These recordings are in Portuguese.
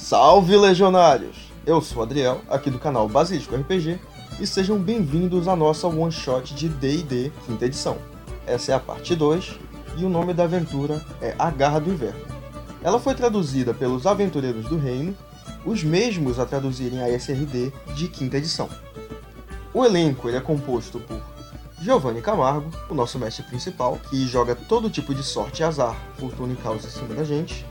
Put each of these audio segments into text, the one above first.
Salve legionários! Eu sou Adriel, aqui do canal Basílico RPG, e sejam bem-vindos à nossa one shot de D&D quinta edição. Essa é a parte 2 e o nome da aventura é A Garra do Inverno. Ela foi traduzida pelos Aventureiros do Reino, os mesmos a traduzirem a SRD de quinta edição. O elenco ele é composto por Giovanni Camargo, o nosso mestre principal, que joga todo tipo de sorte e azar, fortuna e causa em cima da gente.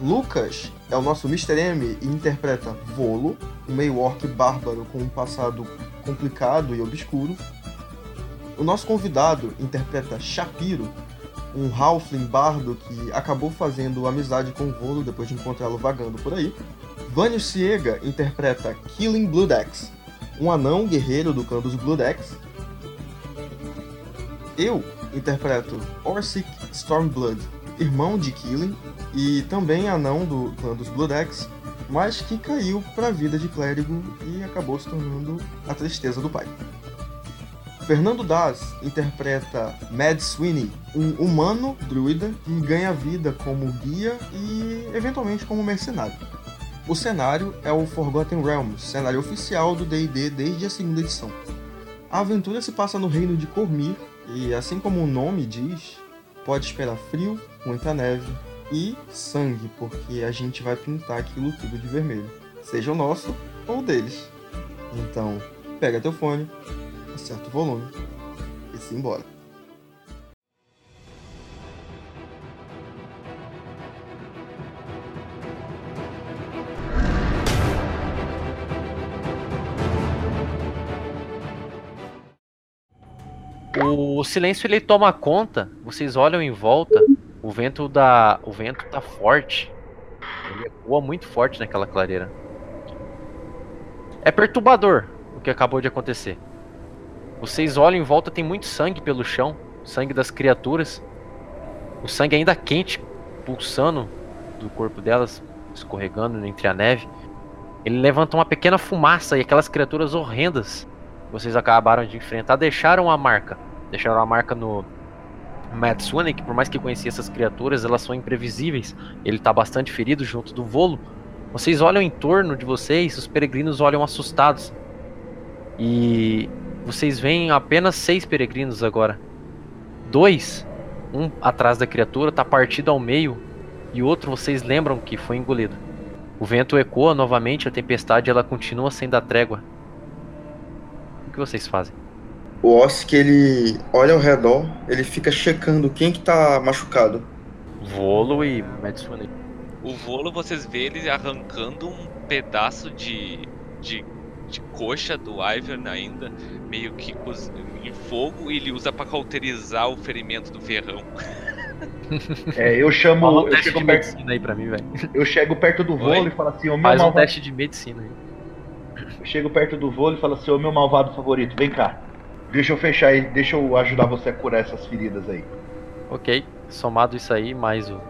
Lucas é o nosso Mr. M e interpreta Volo, um meio orc bárbaro com um passado complicado e obscuro. O nosso convidado interpreta Shapiro, um halfling bardo que acabou fazendo amizade com Volo depois de encontrá-lo vagando por aí. Vânio Ciega interpreta Killing Bloodaxe, um anão guerreiro do clã dos Bloodaxe. Eu interpreto Orsic Stormblood, irmão de Killing e também anão do clã dos Bloodaxe, mas que caiu para a vida de clérigo e acabou se tornando a tristeza do pai. Fernando Daz interpreta Mad Sweeney, um humano druida que ganha vida como guia e eventualmente como mercenário. O cenário é o Forgotten Realms, cenário oficial do D&D desde a segunda edição. A aventura se passa no reino de Cormir e, assim como o nome diz, pode esperar frio, muita neve e sangue, porque a gente vai pintar aquilo tudo de vermelho, seja o nosso ou o deles. Então, pega teu fone, acerta o volume e se embora. O silêncio ele toma conta, vocês olham em volta, o vento da, o vento tá forte. Ele ecoa muito forte naquela clareira. É perturbador o que acabou de acontecer. Vocês olham em volta, tem muito sangue pelo chão, sangue das criaturas. O sangue ainda quente, pulsando do corpo delas, escorregando entre a neve. Ele levanta uma pequena fumaça e aquelas criaturas horrendas que vocês acabaram de enfrentar deixaram a marca. Deixaram a marca no Matt que por mais que conhecia essas criaturas, elas são imprevisíveis. Ele está bastante ferido junto do volo. Vocês olham em torno de vocês, os peregrinos olham assustados. E vocês veem apenas seis peregrinos agora. Dois, um atrás da criatura, está partido ao meio, e outro vocês lembram que foi engolido. O vento ecoa novamente, a tempestade ela continua sem dar trégua. O que vocês fazem? O Osk, ele olha ao redor, ele fica checando quem que tá machucado. Volo e Matsune. O Volo, vocês vê ele arrancando um pedaço de, de, de coxa do Ivern ainda, meio que em fogo, e ele usa para cauterizar o ferimento do ferrão. É, eu chamo. Fala um eu chego de perto, medicina aí pra mim, velho. eu chego perto do vôlei Oi? e falo assim, ô meu Faz um malvado. teste de medicina aí. Eu chego perto do vôlei e falo assim, ô meu malvado favorito, vem cá. Deixa eu fechar aí, deixa eu ajudar você a curar essas feridas aí. Ok, somado isso aí, mais o.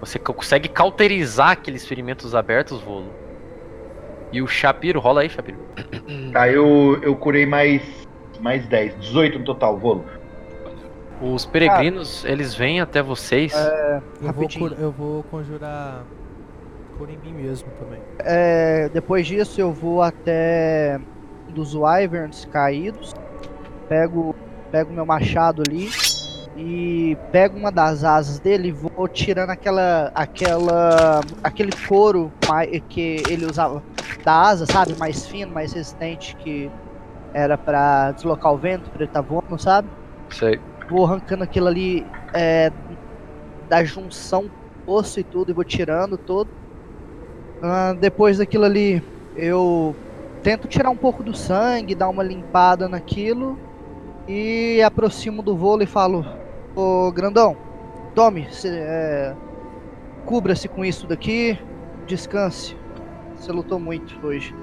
Você co- consegue cauterizar aqueles ferimentos abertos, Volo. E o Shapiro, rola aí, Shapiro. Tá, eu, eu curei mais, mais 10, 18 no total, vôlei. Os peregrinos, eles vêm até vocês. Eu vou, eu vou conjurar cura em mim mesmo também. É, depois disso eu vou até dos Wyverns caídos, pego pego meu machado ali e pego uma das asas dele e vou tirando aquela aquela aquele couro que ele usava da asa, sabe, mais fino, mais resistente que era pra deslocar o vento, pra ele estar voando, sabe? Sei. vou arrancando aquilo ali é, da junção osso e tudo e vou tirando todo. Ah, depois daquilo ali eu tento tirar um pouco do sangue, dar uma limpada naquilo e aproximo do voo e falo: Ô grandão, tome, é, cubra-se com isso daqui, descanse. Você lutou muito hoje.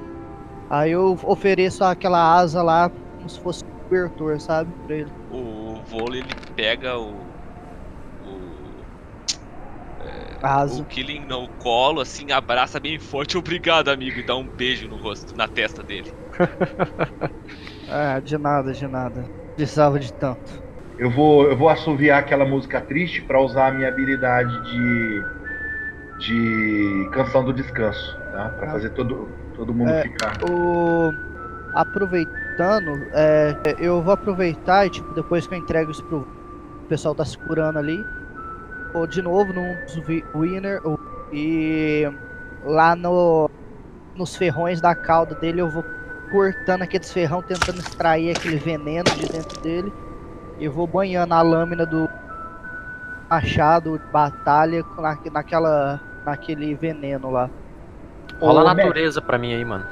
Aí eu ofereço aquela asa lá como se fosse um cobertor, sabe? Pra ele. O Volo ele pega. O. A asa. O Killing no colo, assim, abraça bem forte, obrigado, amigo, e dá um beijo no rosto, na testa dele. Ah, de nada, de nada. Precisava de tanto. Eu vou, eu vou assoviar aquela música triste pra usar a minha habilidade de de canção do descanso, tá? Pra Ah. fazer todo, todo mundo É. ficar. O... Aproveitando, é, eu vou aproveitar e, tipo, depois que eu entrego isso pro o pessoal tá se curando ali, de novo num dos wi- winner e lá no, nos ferrões da cauda dele eu vou cortando aqueles ferrão, tentando extrair aquele veneno de dentro dele e eu vou banhando a lâmina do machado de batalha na, naquela, naquele veneno lá. Rola Ô, natureza pra mim aí, mano.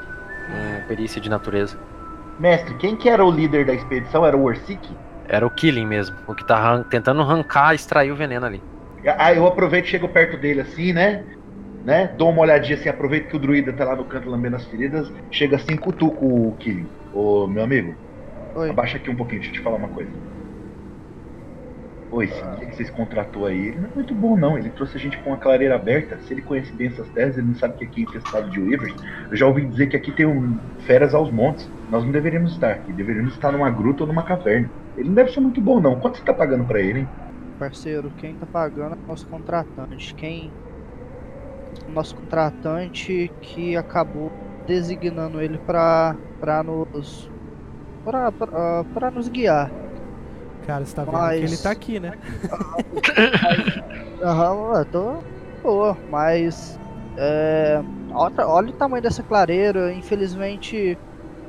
Um perícia de natureza. Mestre, quem que era o líder da expedição? Era o Orsic? Era o Killing mesmo. O que tá tentando arrancar, extrair o veneno ali. Ah, eu aproveito, chego perto dele assim, né? Né? Dou uma olhadinha assim, aproveito que o druida tá lá no canto lambendo as feridas. Chega assim, cutuco o Killing. Ô, meu amigo, Oi. abaixa aqui um pouquinho, deixa eu te falar uma coisa. Oi, esse guia que vocês contratou aí, ele não é muito bom não. Ele trouxe a gente com uma clareira aberta. Se ele conhece bem essas terras, ele não sabe que aqui é infestado de Weavers. Eu já ouvi dizer que aqui tem um feras aos montes. Nós não deveríamos estar aqui, deveríamos estar numa gruta ou numa caverna. Ele não deve ser muito bom não. Quanto você tá pagando pra ele, hein? Parceiro, quem tá pagando é o nosso contratante. Quem. Nosso contratante que acabou designando ele pra, pra nos. Pra, pra, pra nos guiar. Cara, você tá vendo Mas- que ele tá aqui, né? Aham, eu tô. Pô, mas. É, olha, olha o tamanho dessa clareira. Infelizmente,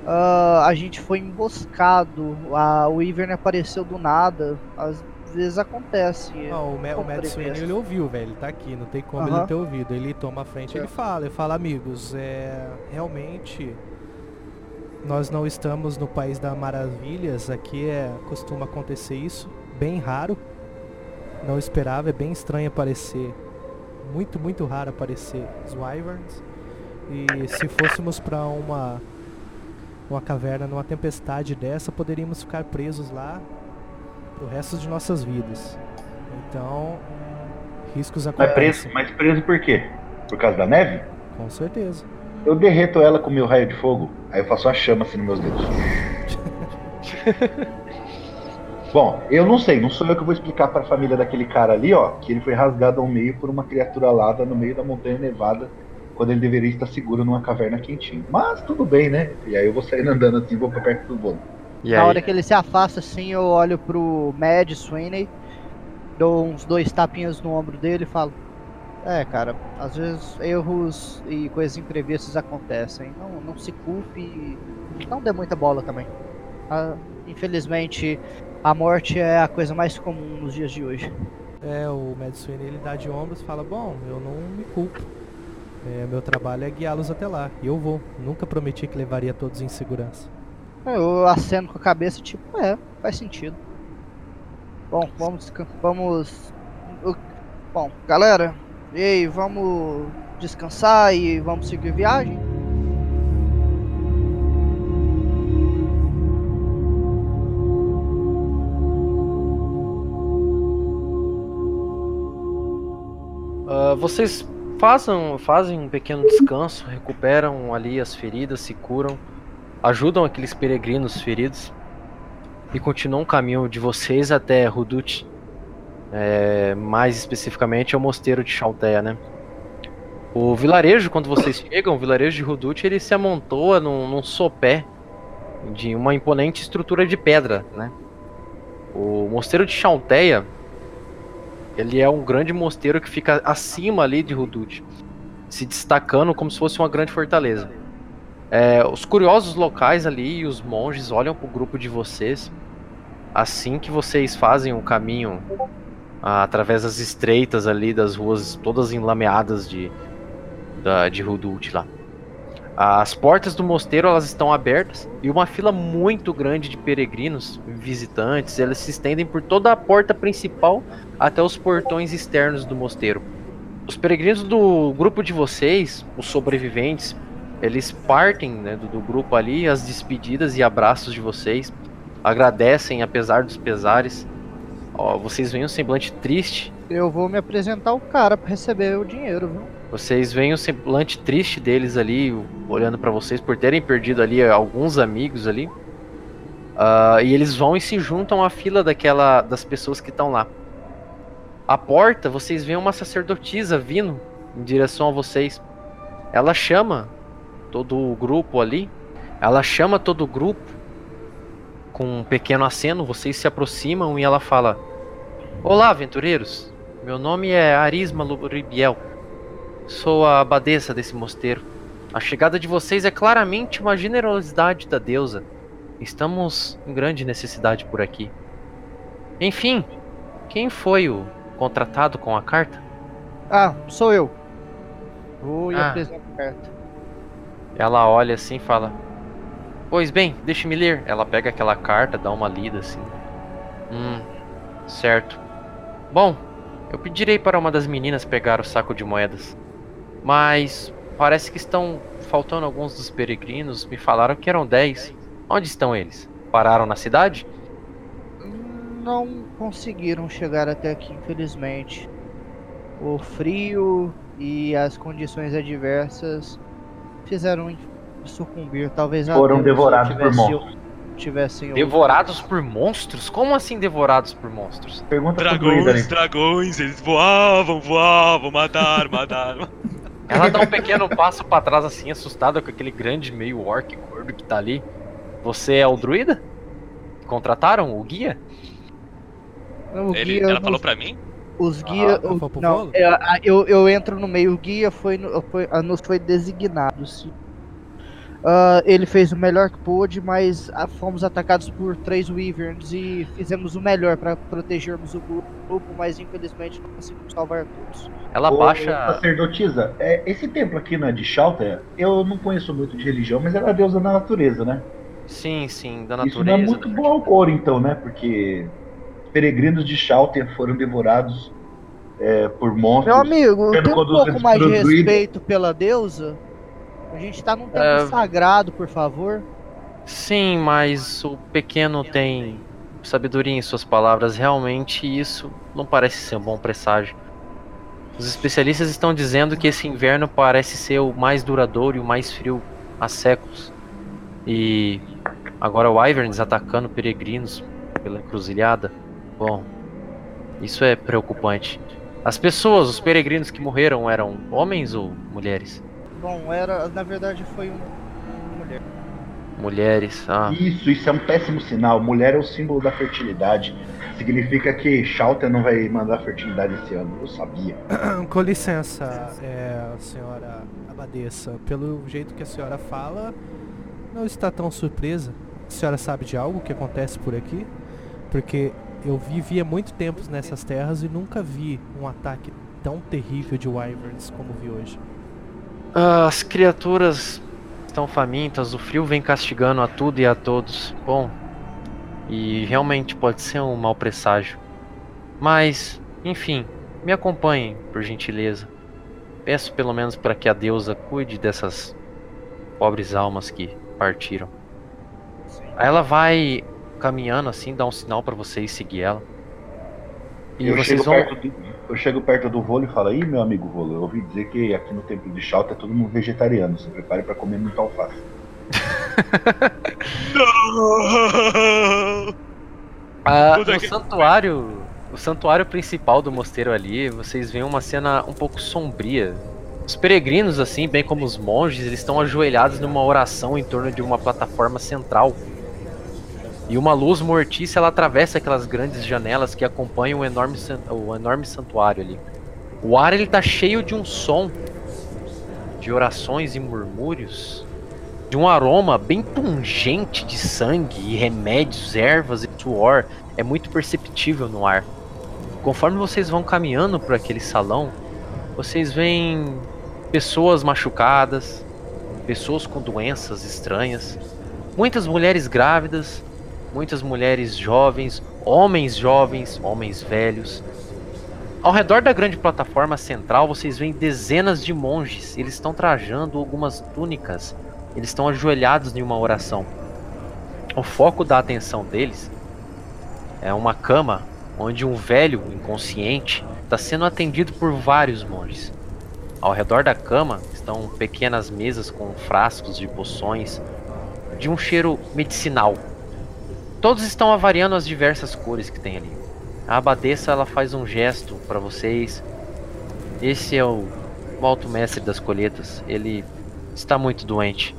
ah, a gente foi emboscado. A, o Ivern apareceu do nada. Às vezes acontece. Não, o, Ma- o Matt previsto. ele ouviu, velho. Ele tá aqui, não tem como ele Aham. não ter ouvido. Ele toma a frente, ele Certo. fala, ele fala, amigos, é. Realmente. Nós não estamos no país das maravilhas. Aqui é. costuma acontecer isso. Bem raro. Não esperava, é bem estranho aparecer. Muito, muito raro aparecer os Wyverns. E se fôssemos pra uma. Uma caverna numa tempestade dessa, poderíamos ficar presos lá pro resto de nossas vidas. Então, riscos Mas acontecem. preso, mas preso por quê? Por causa da neve? Com certeza. Eu derreto ela com meu raio de fogo. Aí eu faço a chama assim nos meus dedos. Bom, eu não sei, não sou eu que vou explicar pra família daquele cara ali, ó, que ele foi rasgado ao meio por uma criatura alada no meio da montanha nevada, quando ele deveria estar seguro numa caverna quentinha. Mas tudo bem, né? E aí eu vou sair andando assim, vou pra perto do bolo. E Na aí? hora que ele se afasta assim, eu olho pro Mad Sweeney, dou uns dois tapinhas no ombro dele e falo: É, cara, às vezes erros e coisas imprevistas acontecem. Não, não se culpe e não dê muita bola também. Ah, infelizmente, a morte é a coisa mais comum nos dias de hoje. É, o Mad Sweeney, ele dá de ombros e fala, bom, eu não me culpo. É, meu trabalho é guiá-los até lá. E eu vou. Nunca prometi que levaria todos em segurança. Eu aceno com a cabeça, tipo, é, faz sentido. Bom, vamos. Vamos. Bom, galera, e aí, vamos descansar e vamos seguir viagem? Ah, vocês fazem, fazem um pequeno descanso, recuperam ali as feridas, se curam, ajudam aqueles peregrinos feridos e continuam o caminho de vocês até Rudut. É, mais especificamente é o mosteiro de Chalteia, né? O vilarejo, quando vocês chegam, o vilarejo de Rudut, ele se amontoa num, num sopé de uma imponente estrutura de pedra, né? O mosteiro de Chalteia, ele é um grande mosteiro que fica acima ali de Rudut, se destacando como se fosse uma grande fortaleza. É, os curiosos locais ali e os monges olham pro grupo de vocês assim que vocês fazem o caminho ah, através das estreitas ali das ruas todas enlameadas de da, de Rudut lá. As portas do mosteiro elas estão abertas e uma fila muito grande de peregrinos, visitantes, elas se estendem por toda a porta principal até os portões externos do mosteiro. Os peregrinos do grupo de vocês, os sobreviventes, eles partem né, do, do grupo ali, as despedidas e abraços de vocês, agradecem apesar dos pesares. Ó, vocês veem um semblante triste, Eu vou me apresentar o cara pra receber o dinheiro, viu? vocês veem o semblante triste deles ali, olhando pra vocês por terem perdido ali alguns amigos ali. Ah, e eles vão e se juntam à fila daquela das pessoas que estão lá. À porta, vocês veem uma sacerdotisa vindo em direção a vocês. Ela chama todo o grupo ali. Ela chama todo o grupo com um pequeno aceno. Vocês se aproximam e ela fala: Olá, aventureiros. Meu nome é Arisma Luribiel. Sou a abadesa desse mosteiro. A chegada de vocês é claramente uma generosidade da deusa. Estamos em grande necessidade por aqui. Enfim, quem foi o contratado com a carta? Ah, sou eu. Vou Ah. apresento a carta. Ela olha assim e fala: Pois bem, deixe-me ler. Ela pega aquela carta, dá uma lida assim. Hum, certo. Bom, eu pedirei para uma das meninas pegar o saco de moedas. Mas parece que estão faltando alguns dos peregrinos. Me falaram que eram 10. Onde estão eles? Pararam na cidade? Não conseguiram chegar até aqui, infelizmente. O frio e as condições adversas fizeram sucumbir. Talvez a Foram devorados por monstros. Tivessem Devorados por monstros? Como assim devorados por monstros? Pergunta Dragões, né? dragões, eles voavam, voavam, mataram, mataram. Ela dá um pequeno passo pra trás assim, assustada com aquele grande meio orc gordo que tá ali. Você é o druida? Contrataram o guia? O Ele- guia ela nos- falou pra mim? Os guia, Ah, o- não, eu, eu entro no meio, o guia foi, no- foi, a- nos foi designado, sim. Ah, ele fez o melhor que pôde, mas ah, fomos atacados por três wyverns e fizemos o melhor para protegermos o gru- grupo, mas infelizmente não conseguimos salvar todos. Ela Ô, baixa. Sacerdotisa, é, esse templo aqui não é de Shalter? Eu não conheço muito de religião, mas ela é a deusa da natureza, né? Sim, sim, da Isso não é natureza. muito bom ao coro, então, né? Porque peregrinos de Shalter foram devorados é, por monstros. Meu amigo, tem um pouco mais de respeito pela deusa. A gente tá num tempo É. sagrado, por favor. Sim, mas o pequeno tem sabedoria em suas palavras. Realmente isso não parece ser um bom presságio. Os especialistas estão dizendo que esse inverno parece ser o mais duradouro e o mais frio há séculos. E agora o Wyverns atacando peregrinos pela encruzilhada. Bom, isso é preocupante. As pessoas, os peregrinos que morreram eram homens ou mulheres? Bom, era, na verdade foi um- uma mulher. Mulheres, ah. Isso, isso é um péssimo sinal. Mulher é o símbolo da fertilidade. Significa que Shalter não vai mandar fertilidade esse ano. Eu sabia. Com licença, é, senhora abadesa. Pelo jeito que a senhora fala, não está tão surpresa. A senhora sabe de algo que acontece por aqui? Porque eu vivi há muito tempo nessas terras e nunca vi um ataque tão terrível de wyverns como vi hoje. As criaturas estão famintas, o frio vem castigando a tudo e a todos. Bom, e realmente pode ser um mau presságio. Mas, enfim, me acompanhem, por gentileza. Peço pelo menos para que a deusa cuide dessas pobres almas que partiram. Ela vai caminhando assim, dá um sinal para vocês seguir ela. E eu, vocês chego vão. perto do, eu chego perto do Volo e falo: Ih, meu amigo Volo, eu ouvi dizer que aqui no templo de Shalter é todo mundo vegetariano. Se prepare pra comer muito alface. Não! Ah, no santuário, o santuário principal do mosteiro ali, vocês veem uma cena um pouco sombria. Os peregrinos, assim, bem como os monges, eles estão ajoelhados numa oração em torno de uma plataforma central. E uma luz mortícia ela atravessa aquelas grandes janelas que acompanham o enorme, o enorme santuário ali. O ar ele tá cheio de um som de orações e murmúrios, de um aroma bem pungente de sangue e remédios, ervas e suor. É muito perceptível no ar. Conforme vocês vão caminhando por aquele salão, vocês veem pessoas machucadas, pessoas com doenças estranhas, muitas mulheres grávidas, muitas mulheres jovens, homens jovens, homens velhos. Ao redor da grande plataforma central, vocês veem dezenas de monges. Eles estão trajando algumas túnicas. Eles estão ajoelhados em uma oração. O foco da atenção deles é uma cama onde um velho inconsciente está sendo atendido por vários monges. Ao redor da cama estão pequenas mesas com frascos de poções de um cheiro medicinal. Todos estão avariando as diversas cores que tem ali. A abadesa ela faz um gesto para vocês. Esse é o o alto mestre das colheitas, ele está muito doente.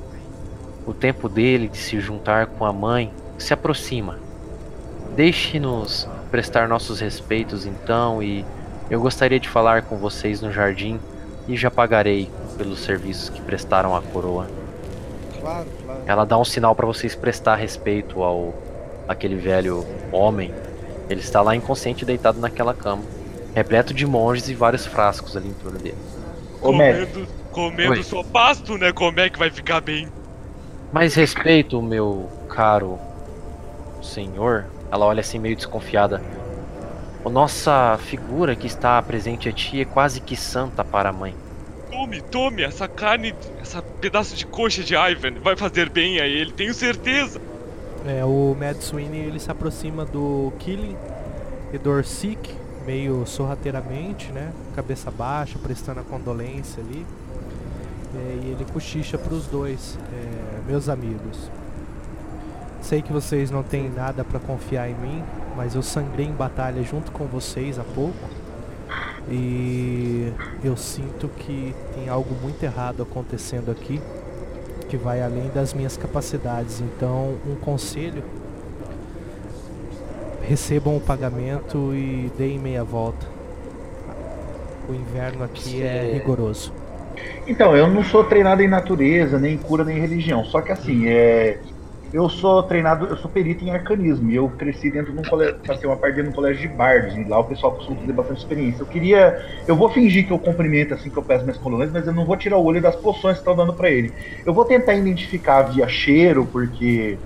O tempo dele de se juntar com a mãe se aproxima. Deixe-nos prestar nossos respeitos então e eu gostaria de falar com vocês no jardim e já pagarei pelos serviços que prestaram à coroa. Claro, claro. Ela dá um sinal para vocês prestar respeito ao aquele velho homem. Ele está lá inconsciente deitado naquela cama, repleto de monges e vários frascos ali em torno dele. Ô. Comendo, comendo Oi. só pasto, né? Como é que vai ficar bem? Mais respeito, meu caro senhor. Ela olha assim meio desconfiada. A nossa figura que está presente a ti é quase que santa para a mãe. Tome, tome, essa carne, essa pedaço de coxa de Ivan vai fazer bem a ele, tenho certeza. É, o Mad Sweeney ele se aproxima do Killing e do Orsic, meio sorrateiramente, né? Cabeça baixa, prestando a condolência ali. É, e ele cochicha para os dois, é, meus amigos. Sei que vocês não têm nada para confiar em mim, mas eu sangrei em batalha junto com vocês há pouco. E eu sinto que tem algo muito errado acontecendo aqui que vai além das minhas capacidades. Então, um conselho: recebam o pagamento e deem meia volta. O inverno aqui é rigoroso. Então, eu não sou treinado em natureza, nem em cura, nem em religião. Só que assim, é. Eu sou treinado, eu sou perito em arcanismo. E eu cresci dentro de um colégio, passei uma parte dentro de colégio de bardos. E lá o pessoal costuma ter bastante experiência. Eu queria. Eu vou fingir que eu cumprimento assim que eu peço minhas colônias, mas eu não vou tirar o olho das poções que estão dando pra ele. Eu vou tentar identificar via cheiro, porque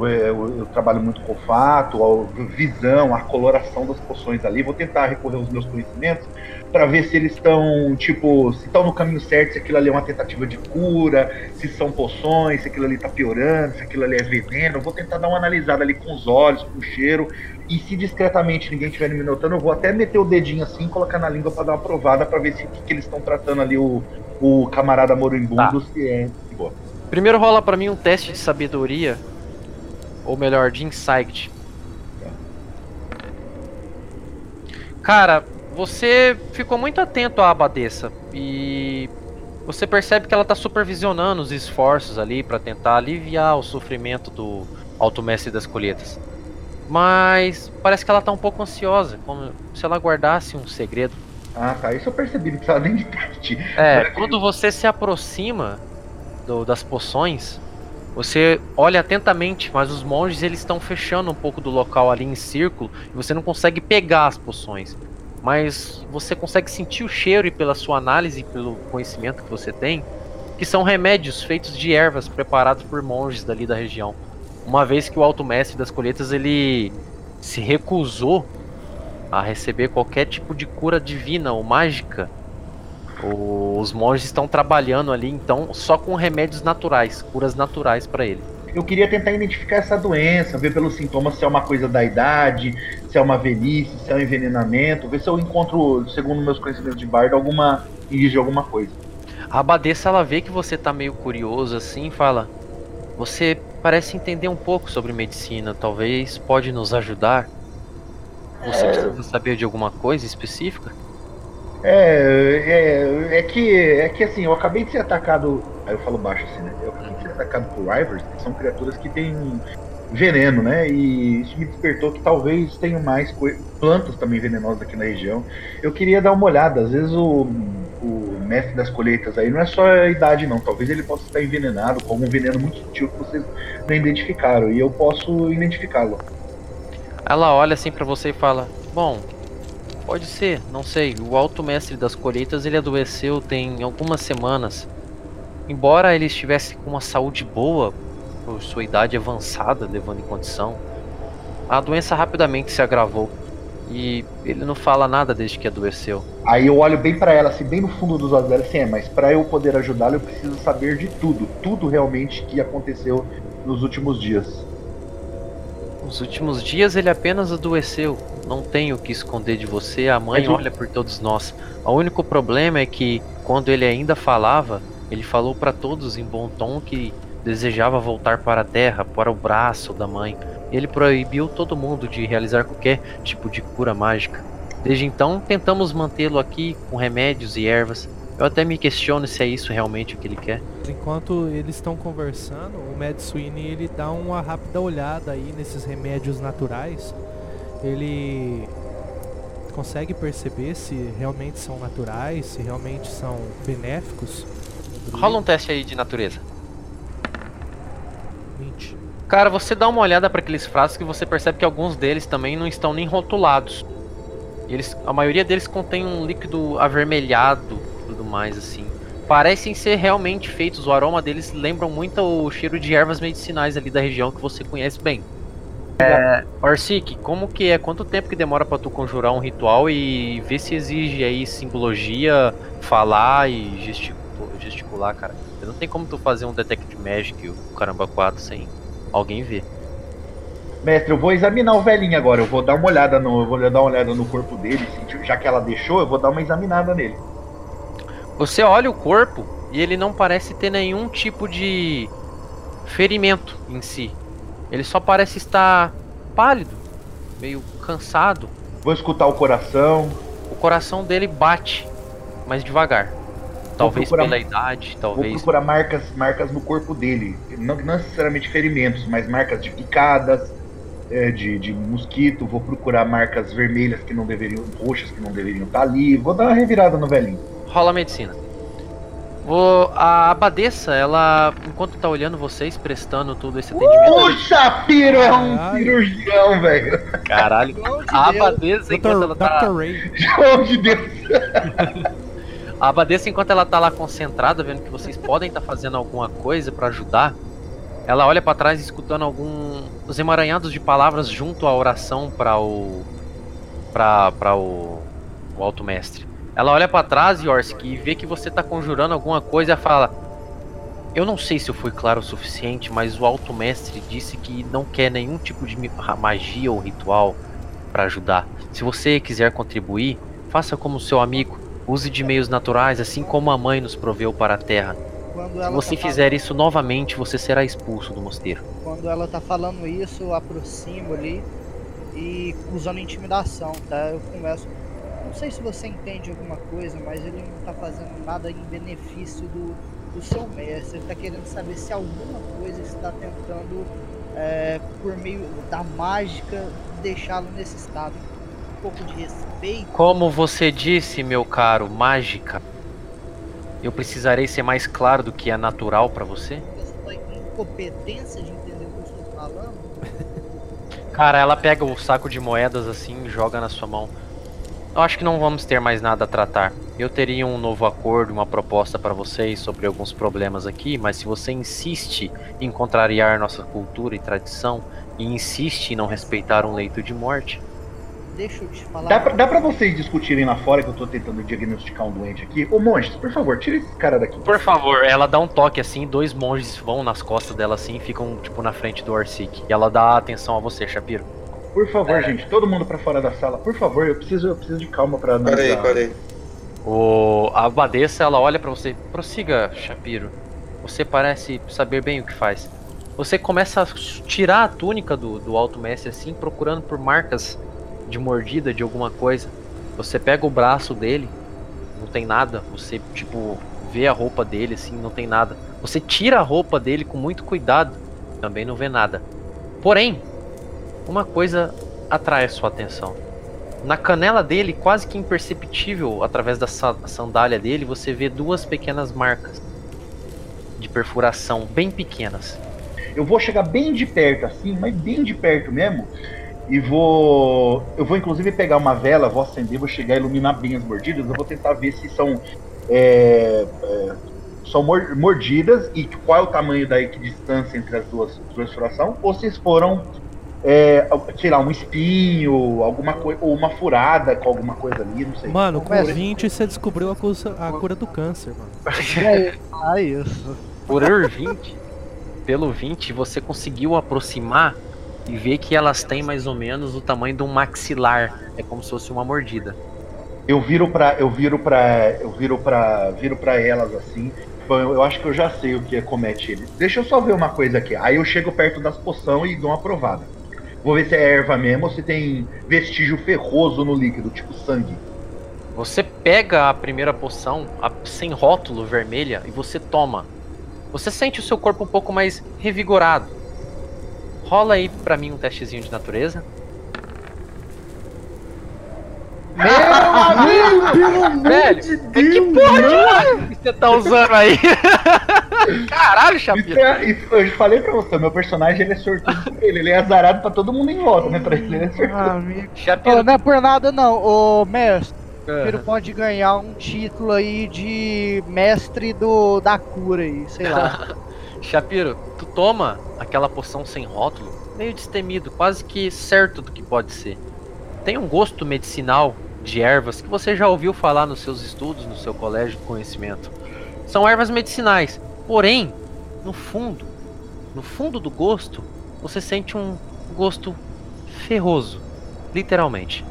eu, eu- eu trabalho muito com olfato, a visão, a coloração das poções ali. Vou tentar recorrer aos meus conhecimentos para ver se eles estão, tipo, se estão no caminho certo, se aquilo ali é uma tentativa de cura, se são poções, se aquilo ali tá piorando, se aquilo ali é veneno. Eu vou tentar dar uma analisada ali com os olhos, com o cheiro. E se discretamente ninguém estiver me notando, eu vou até meter o dedinho assim, colocar na língua para dar uma provada para ver se o que, que eles estão tratando ali o, o camarada moribundo, se é boa. Primeiro rola pra mim um teste de sabedoria, ou melhor, de insight. Cara, você ficou muito atento à abadesa e você percebe que ela tá supervisionando os esforços ali pra tentar aliviar o sofrimento do alto mestre das colheitas. Mas parece que ela tá um pouco ansiosa, como se ela guardasse um segredo. Ah, tá. Isso eu percebi, não precisava nem de teste. É, quando você se aproxima do- das poções, você olha atentamente, mas os monges eles estão fechando um pouco do local ali em círculo e você não consegue pegar as poções. Mas você consegue sentir o cheiro e pela sua análise e pelo conhecimento que você tem, que são remédios feitos de ervas preparados por monges dali da região. Uma vez que o alto mestre das colheitas ele se recusou a receber qualquer tipo de cura divina ou mágica, os monges estão trabalhando ali então só com remédios naturais, curas naturais pra ele. Eu queria tentar identificar essa doença, ver pelos sintomas se é uma coisa da idade, se é uma velhice, se é um envenenamento, ver se eu encontro, segundo meus conhecimentos de bardo, alguma indício de alguma coisa. A abadesa ela vê que você tá meio curioso assim, e fala: "Você parece entender um pouco sobre medicina, talvez pode nos ajudar? Você precisa saber de alguma coisa específica?" É, é, é que é que assim, eu acabei de ser atacado. Aí eu falo baixo assim, né? Eu acabei de ser atacado por Rivers, que são criaturas que têm veneno, né? E isso me despertou que talvez tenham mais plantas também venenosas aqui na região. Eu queria dar uma olhada, às vezes o, o mestre das colheitas aí não é só a idade não, talvez ele possa estar envenenado com algum veneno muito sutil que vocês não identificaram e eu posso identificá-lo. Ela olha assim pra você e fala: "Bom, pode ser, não sei. O alto mestre das colheitas ele adoeceu tem algumas semanas. Embora ele estivesse com uma saúde boa por sua idade avançada, levando em condição, a doença rapidamente se agravou e ele não fala nada desde que adoeceu. Aí eu olho bem pra ela, assim, bem no fundo dos olhos dela, assim, é, mas pra eu poder ajudá-la eu preciso saber de tudo, tudo realmente que aconteceu nos últimos dias. Nos últimos dias ele apenas adoeceu. Não tenho o que esconder de você, a mãe olha por todos nós. O único problema é que quando ele ainda falava, ele falou para todos em bom tom que desejava voltar para a terra, para o braço da mãe. Ele proibiu todo mundo de realizar qualquer tipo de cura mágica. Desde então, tentamos mantê-lo aqui com remédios e ervas, Eu até me questiono se é isso realmente o que ele quer. Enquanto eles estão conversando, o Mad Sweeney ele dá uma rápida olhada aí nesses remédios naturais. Ele consegue perceber se realmente são naturais, se realmente são benéficos. Rola um teste aí de natureza. 20. Cara, você dá uma olhada para aqueles frascos que você percebe que alguns deles também não estão nem rotulados. E Eles, a maioria deles contém um líquido avermelhado, mais assim. Parecem ser realmente feitos. O aroma deles lembram muito o cheiro de ervas medicinais ali da região que você conhece bem. É, Orsic, como que é? Quanto tempo que demora pra tu conjurar um ritual e ver se exige aí simbologia, falar e gesticu- gesticular, cara? Não tem como tu fazer um Detect Magic, o caramba 4 sem alguém ver. Mestre, eu vou examinar o velhinho agora. Eu vou dar uma olhada no, eu vou dar uma olhada no corpo dele. Já que ela deixou, eu vou dar uma examinada nele. Você olha o corpo e ele não parece ter nenhum tipo de ferimento em si. Ele só parece estar pálido, meio cansado. Vou escutar o coração. O coração dele bate, mas devagar. Talvez procurar- pela idade, Vou talvez. procurar marcas, marcas no corpo dele. Não, não necessariamente ferimentos, mas marcas de picadas, é, de, de mosquito. Vou procurar marcas vermelhas que não deveriam, roxas que não deveriam estar ali. Vou dar uma revirada no velhinho. Rola a medicina. Vou- a abadesa, ela, enquanto tá olhando vocês, prestando todo esse atendimento. O Shapiro é um Caralho. cirurgião, velho. Caralho. A abadesa, enquanto Dr. ela tá. Dr. Ray. João de Deus. A abadesa, enquanto ela tá lá concentrada, vendo que vocês podem estar fazendo alguma coisa pra ajudar, ela olha pra trás escutando alguns emaranhados de palavras junto à oração para o para para o, o alto mestre. Ela olha pra trás, Yorski, e vê que você tá conjurando alguma coisa e fala: "Eu não sei se eu fui claro o suficiente, mas o alto mestre disse que não quer nenhum tipo de mi- magia ou ritual pra ajudar. Se você quiser contribuir, faça como seu amigo, use de meios naturais, assim como a mãe nos proveu para a terra. Se você tá fizer isso novamente, você será expulso do mosteiro. Quando ela tá falando isso, eu aproximo ali e usando intimidação, tá? Eu começo. Não sei se você entende alguma coisa, mas ele não tá fazendo nada em benefício do, do seu mestre. Ele tá querendo saber se alguma coisa está tentando, é, por meio da mágica, deixá-lo nesse estado. Um pouco de respeito. Como você disse, meu caro, mágica. Eu precisarei ser mais claro do que é natural para você? Essa incompetência de entender o que eu estou falando. Cara, ela pega o saco de moedas assim e joga na sua mão. Eu acho que não vamos ter mais nada a tratar. Eu teria um novo acordo, uma proposta para vocês sobre alguns problemas aqui, mas se você insiste em contrariar nossa cultura e tradição e insiste em não respeitar um leito de morte, Deixa eu te falar. Dá pra, dá pra vocês discutirem lá fora que eu tô tentando diagnosticar um doente aqui? Ô, monges, por favor, tira esse cara daqui. por favor, ela dá um toque assim, dois monges vão nas costas dela assim e ficam tipo na frente do Orsic. E ela dá atenção a você, Shapiro. Por favor, gente, todo mundo pra fora da sala. Por favor, eu preciso, eu preciso de calma pra analisar. Peraí, peraí. O a abadesa ela olha pra você, prossiga, Shapiro. Você parece saber bem o que faz. Você começa a tirar a túnica do, do alto mestre assim, procurando por marcas de mordida de alguma coisa. Você pega o braço dele, não tem nada. Você tipo vê a roupa dele assim, não tem nada. Você tira a roupa dele com muito cuidado, também não vê nada. Porém, uma coisa atrai a sua atenção. Na canela dele, quase que imperceptível através da sa- sandália dele, você vê duas pequenas marcas de perfuração, bem pequenas. Eu vou chegar bem de perto, assim, mas bem de perto mesmo. E vou. Eu vou inclusive pegar uma vela, vou acender, vou chegar a iluminar bem as mordidas. Eu vou tentar ver se são. é, é, são mor- mordidas e qual é o tamanho da equidistância entre as duas perfurações, ou se foram. É, sei lá, um espinho, alguma coisa, ou uma furada com alguma coisa ali, não sei. Mano, com Começa. 20 você descobriu a, cusa- a cura do câncer, mano. Ah, isso. Por 20, pelo 20, você conseguiu aproximar e ver que elas têm mais ou menos o tamanho de um maxilar. É como se fosse uma mordida. Eu viro pra. Eu viro pra. Eu viro pra. Viro pra elas assim. Bom, eu acho que eu já sei o que acomete eles. Deixa eu só ver uma coisa aqui. Aí eu chego perto das poções e dou uma provada. Vou ver se é erva mesmo ou se tem vestígio ferroso no líquido, tipo sangue. Você pega a primeira poção, a sem rótulo vermelha, e você toma. Você sente o seu corpo um pouco mais revigorado. Rola aí pra mim um testezinho de natureza. Velho, que porra de arma que você tá usando aí? Caralho, Isso Chapiro. é- isso- eu falei pra você, meu personagem ele é sortudo ele, ele é azarado pra todo mundo em volta, né? Pra ele ele é sortudo. Ah, amigo. Chapiro. Ô, não é por nada não, ô mestre. Ah. Ele pode ganhar um título aí de mestre do, da cura aí, sei lá. Shapiro, tu toma aquela poção sem rótulo, meio destemido, quase que certo do que pode ser. Tem um gosto medicinal de ervas que você já ouviu falar nos seus estudos, no seu colégio de conhecimento. São ervas medicinais, porém, no fundo, no fundo do gosto, você sente um gosto ferroso, literalmente.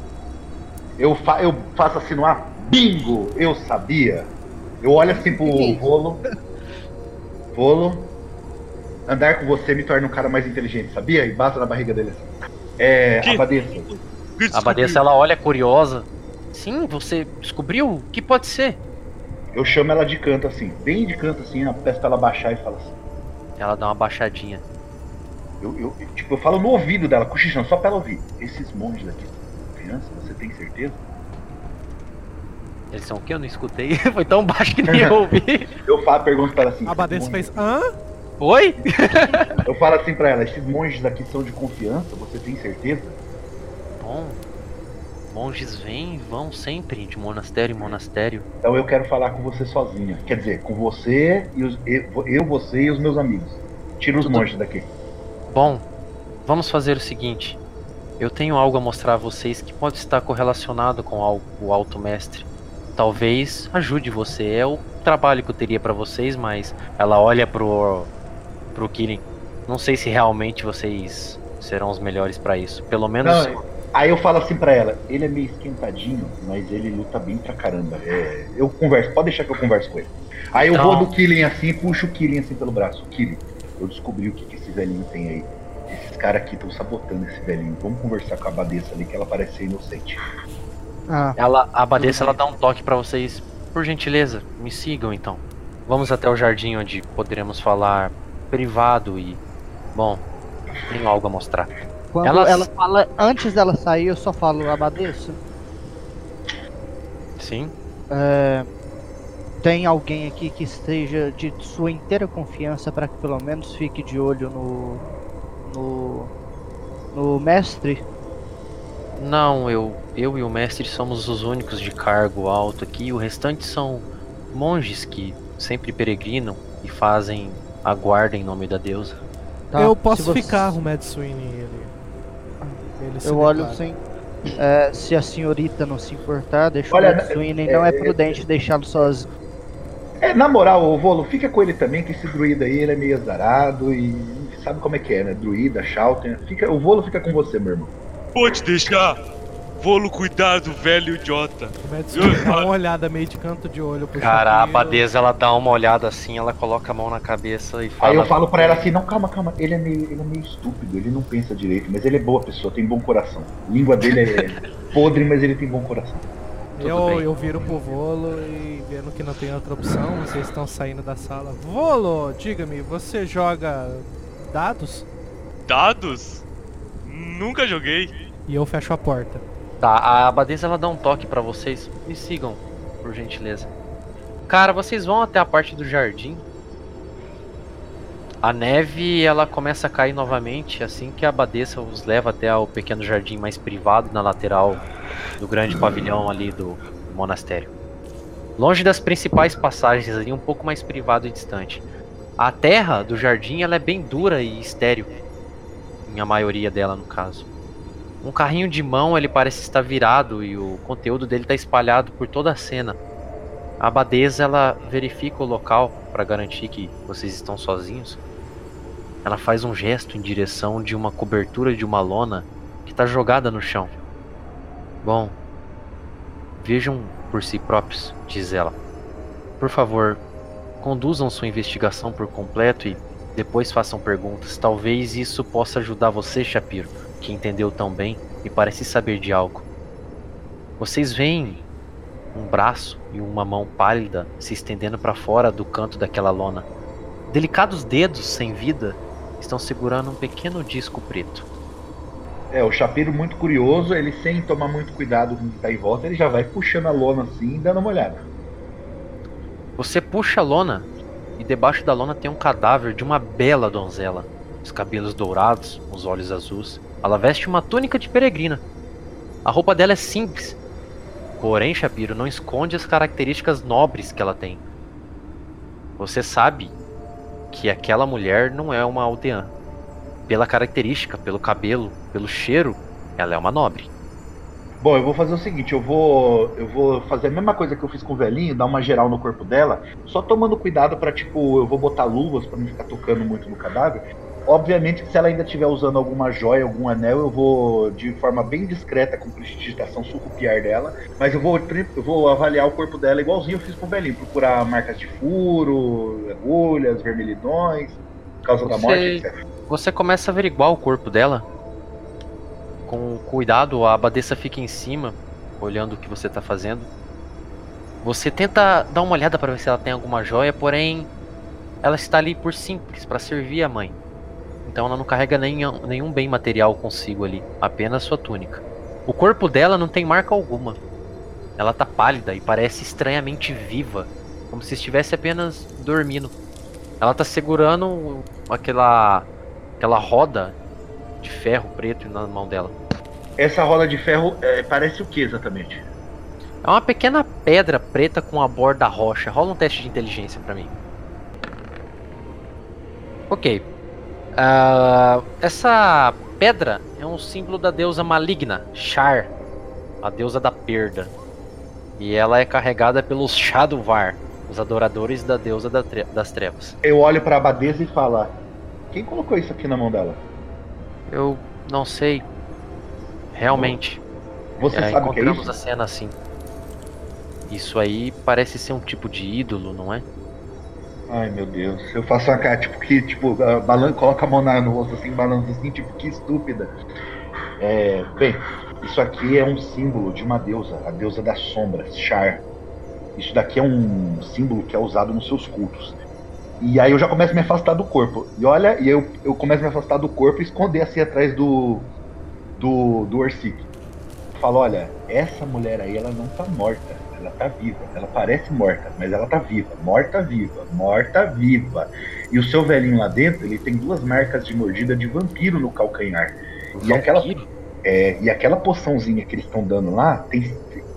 Eu, fa eu faço assim no ar, bingo, eu sabia. Eu olho assim pro? Volo. Volo, andar com você me torna um cara mais inteligente, sabia? E bata na barriga dele assim. É, Que? Abadesa. A Abadesa ela olha curiosa. Sim, você descobriu? O que pode ser? Eu chamo ela de canto assim, bem de canto assim, eu peço pra ela baixar e falo assim. Ela dá uma baixadinha. Eu, eu, tipo, eu falo no ouvido dela, cochichando, só pra ela ouvir. Esses monges daqui são crianças, você tem certeza? Eles são o quê? Eu não escutei. Foi tão baixo que nem eu ouvi. Eu falo, pergunto pra ela assim. A Abadesa "Esses fez. Hã? Oi? monges-" Eu falo assim pra ela, esses monges daqui são de confiança, você tem certeza? Bom, monges vêm e vão sempre de monastério em monastério. Então eu quero falar com você sozinha. Quer dizer, com você e os, eu, eu, você e os meus amigos. Tira os Tudo- monges daqui. Bom, vamos fazer o seguinte. Eu tenho algo a mostrar a vocês que pode estar correlacionado com o Alto Mestre. Talvez ajude você. É o trabalho que eu teria pra vocês, mas ela olha pro pro Kirin. Não sei se realmente vocês serão os melhores pra isso. Pelo menos Não, aí eu falo assim pra ela, ele é meio esquentadinho, mas ele luta bem pra caramba. É, eu converso, pode deixar que eu converso com ele. Aí eu Então- vou do Killing assim e puxo o Killing assim pelo braço. Killing, eu descobri o que, que esse velhinho tem aí. Esses caras aqui estão sabotando esse velhinho. Vamos conversar com a Abadesa ali, que ela parece ser inocente. Ah, Ela, a abadesa, ela dá um toque pra vocês. Por gentileza, me sigam então. Vamos até o jardim onde poderemos falar privado e. Bom, tenho algo a mostrar. Quando Elas- ela fala, antes dela sair, eu só falo, Abadeça, Sim? é, tem alguém aqui que esteja de sua inteira confiança para que pelo menos fique de olho no. no. no mestre? Não, eu, eu e o mestre somos os únicos de cargo alto aqui. O restante são monges que sempre peregrinam e fazem a guarda em nome da deusa. Tá? eu posso você- ficar com o Mad Sweeney ele. Eu olho declara. assim. é, se a senhorita não se importar, deixa Olha, o Sweeney, não é é- prudente deixá-lo sozinho. É, na moral, ô Volo, fica com ele também, que esse druida aí ele é meio azarado e sabe como é que é, né? Druida, Shouter. Fica, o Volo fica com você, meu irmão. Pode deixar. Vou cuidar do velho idiota. Dá uma olhada meio de canto de olho pro Cara, a abadesa ela dá uma olhada assim, ela coloca a mão na cabeça e fala. Aí eu falo pra ela assim, não, calma, calma, ele é meio, ele é meio estúpido, ele não pensa direito, mas ele é boa pessoa, tem bom coração. A língua dele é podre, mas ele tem bom coração. Tudo Eu, bem. eu viro pro Volo e vendo que não tem outra opção, vocês estão saindo da sala. Volo, diga-me, você joga dados? Dados? Nunca joguei. E eu fecho a porta. Tá, a abadesa ela dá um toque pra vocês. Me sigam, por gentileza. Cara, vocês vão até a parte do jardim. A neve ela começa a cair novamente assim que a abadesa os leva até o pequeno jardim mais privado na lateral do grande pavilhão ali do monastério. Longe das principais passagens ali, um pouco mais privado e distante. A terra do jardim ela é bem dura e estéril, em a maioria dela no caso. Um carrinho de mão ele parece estar virado e o conteúdo dele está espalhado por toda a cena. A abadesa ela verifica o local para garantir que vocês estão sozinhos. Ela faz um gesto em direção de uma cobertura de uma lona que está jogada no chão. Bom, vejam por si próprios, diz ela. Por favor, conduzam sua investigação por completo e depois façam perguntas. Talvez isso possa ajudar você, Shapiro que entendeu tão bem e parece saber de algo. Vocês veem um braço e uma mão pálida se estendendo para fora do canto daquela lona. Delicados dedos sem vida estão segurando um pequeno disco preto. É, o chapeiro muito curioso, ele sem tomar muito cuidado com o que tá em volta, ele já vai puxando a lona assim e dando uma olhada. Você puxa a lona e debaixo da lona tem um cadáver de uma bela donzela. Os cabelos dourados, os olhos azuis. Ela veste uma túnica de peregrina. A roupa dela é simples, porém, Shapiro não esconde as características nobres que ela tem. Você sabe que aquela mulher não é uma aldeã. Pela característica, pelo cabelo, pelo cheiro, ela é uma nobre. Bom, eu vou fazer o seguinte, eu vou eu vou fazer a mesma coisa que eu fiz com o velhinho, dar uma geral no corpo dela, só tomando cuidado pra, tipo, eu vou botar luvas pra não ficar tocando muito no cadáver. Obviamente que se ela ainda estiver usando alguma joia, algum anel, eu vou de forma bem discreta com prestidigitação surrupiar dela, mas eu vou eu vou avaliar o corpo dela igualzinho eu fiz com o velhinho, procurar marcas de furo, agulhas, vermelhidões, causa da Você- morte, etc. Você começa a averiguar o corpo dela. Com cuidado, a abadesa fica em cima, olhando o que você tá fazendo. Você tenta dar uma olhada para ver se ela tem alguma joia, porém ela está ali por simples, para servir a mãe. Então ela não carrega nenhum, nenhum bem material consigo ali, apenas sua túnica. O corpo dela não tem marca alguma. Ela tá pálida e parece estranhamente viva, como se estivesse apenas dormindo. Ela tá segurando aquela aquela roda de ferro preto na mão dela. Essa roda de ferro é, parece o que exatamente? É uma pequena pedra preta com a borda roxa. Rola um teste de inteligência pra mim. Ok. Ah, essa pedra é um símbolo da deusa maligna, Shar, a deusa da perda. E ela é carregada pelos Shadowvar, os adoradores da deusa da tre- das trevas. Eu olho pra abadesa e falo, quem colocou isso aqui na mão dela? Eu não sei. Realmente. Você É, sabe o que é encontramos isso? a cena assim. Isso aí parece ser um tipo de ídolo, não é? Ai meu Deus, eu faço uma cara, tipo, que, tipo, balan coloca a mão na- no rosto assim, balança assim, tipo, que estúpida. É, bem, isso aqui é um símbolo de uma deusa, a deusa das sombras, Shar. Isso daqui é um símbolo que é usado nos seus cultos. E aí eu já começo a me afastar do corpo. E olha, e eu, eu começo a me afastar do corpo e esconder assim atrás do. do. do Orsic. Falo, olha, essa mulher aí, ela não tá morta. Ela tá viva. Ela parece morta, mas ela tá viva. Morta viva. Morta viva. E o seu velhinho lá dentro, ele tem duas marcas de mordida de vampiro no calcanhar. E aquela, é, e aquela poçãozinha que eles estão dando lá, tem,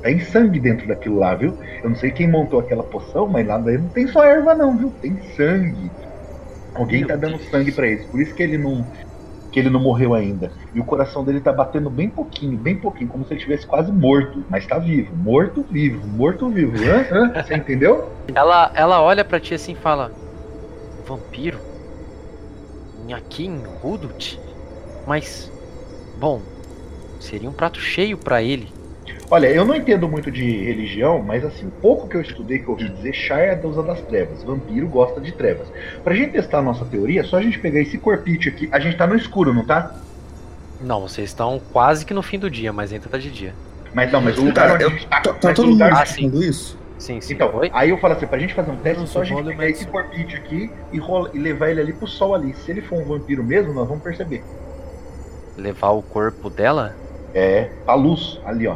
tem sangue dentro daquilo lá, viu? Eu não sei quem montou aquela poção, mas lá daí não tem só erva não, viu? Tem sangue. Alguém Meu tá dando Deus. sangue pra eles, por isso que ele não ele não morreu ainda. E o coração dele tá batendo bem pouquinho, bem pouquinho, como se ele estivesse quase morto, mas tá vivo, morto vivo, morto vivo. Hã? Hã? Você entendeu? Ela, ela olha pra ti assim e fala: Vampiro? Aqui em Hudut? Mas, bom, seria um prato cheio pra ele. Olha, eu não entendo muito de religião, mas assim, o pouco que eu estudei que eu ouvi dizer, Shar é a deusa das trevas, vampiro gosta de trevas. Pra gente testar a nossa teoria, é só a gente pegar esse corpite aqui, a gente tá no escuro, não tá? Não, vocês estão quase que no fim do dia, mas ainda tá de dia. Mas não, mas o lugar Cara, onde eu- a gente tá, Tá, tá todo mundo lugar... Ah, isso? Sim, sim. Então, Oi? aí eu falo assim, pra gente fazer um teste, é só a gente pegar esse corpite aqui e, rola- e levar ele ali pro sol ali. Se ele for um vampiro mesmo, nós vamos perceber. Levar o corpo dela? É, a luz, ali ó.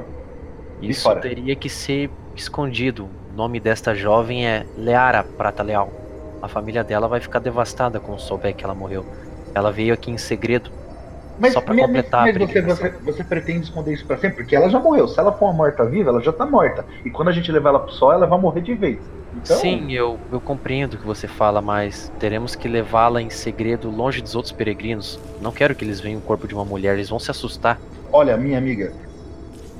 Isso fora? teria que ser escondido. O nome desta jovem é Leara Prata Leal. A família dela vai ficar devastada quando souber que ela morreu. Ela veio aqui em segredo. Mas, Só pra mas- completar a mas você, você, você pretende esconder isso pra sempre? Porque ela já morreu. Se ela for uma morta-viva, ela já tá morta. E quando a gente levar ela pro sol, ela vai morrer de vez. Então, Sim, eu, eu compreendo o que você fala, mas teremos que levá-la em segredo longe dos outros peregrinos. Não quero que eles vejam o corpo de uma mulher, eles vão se assustar. olha, minha amiga,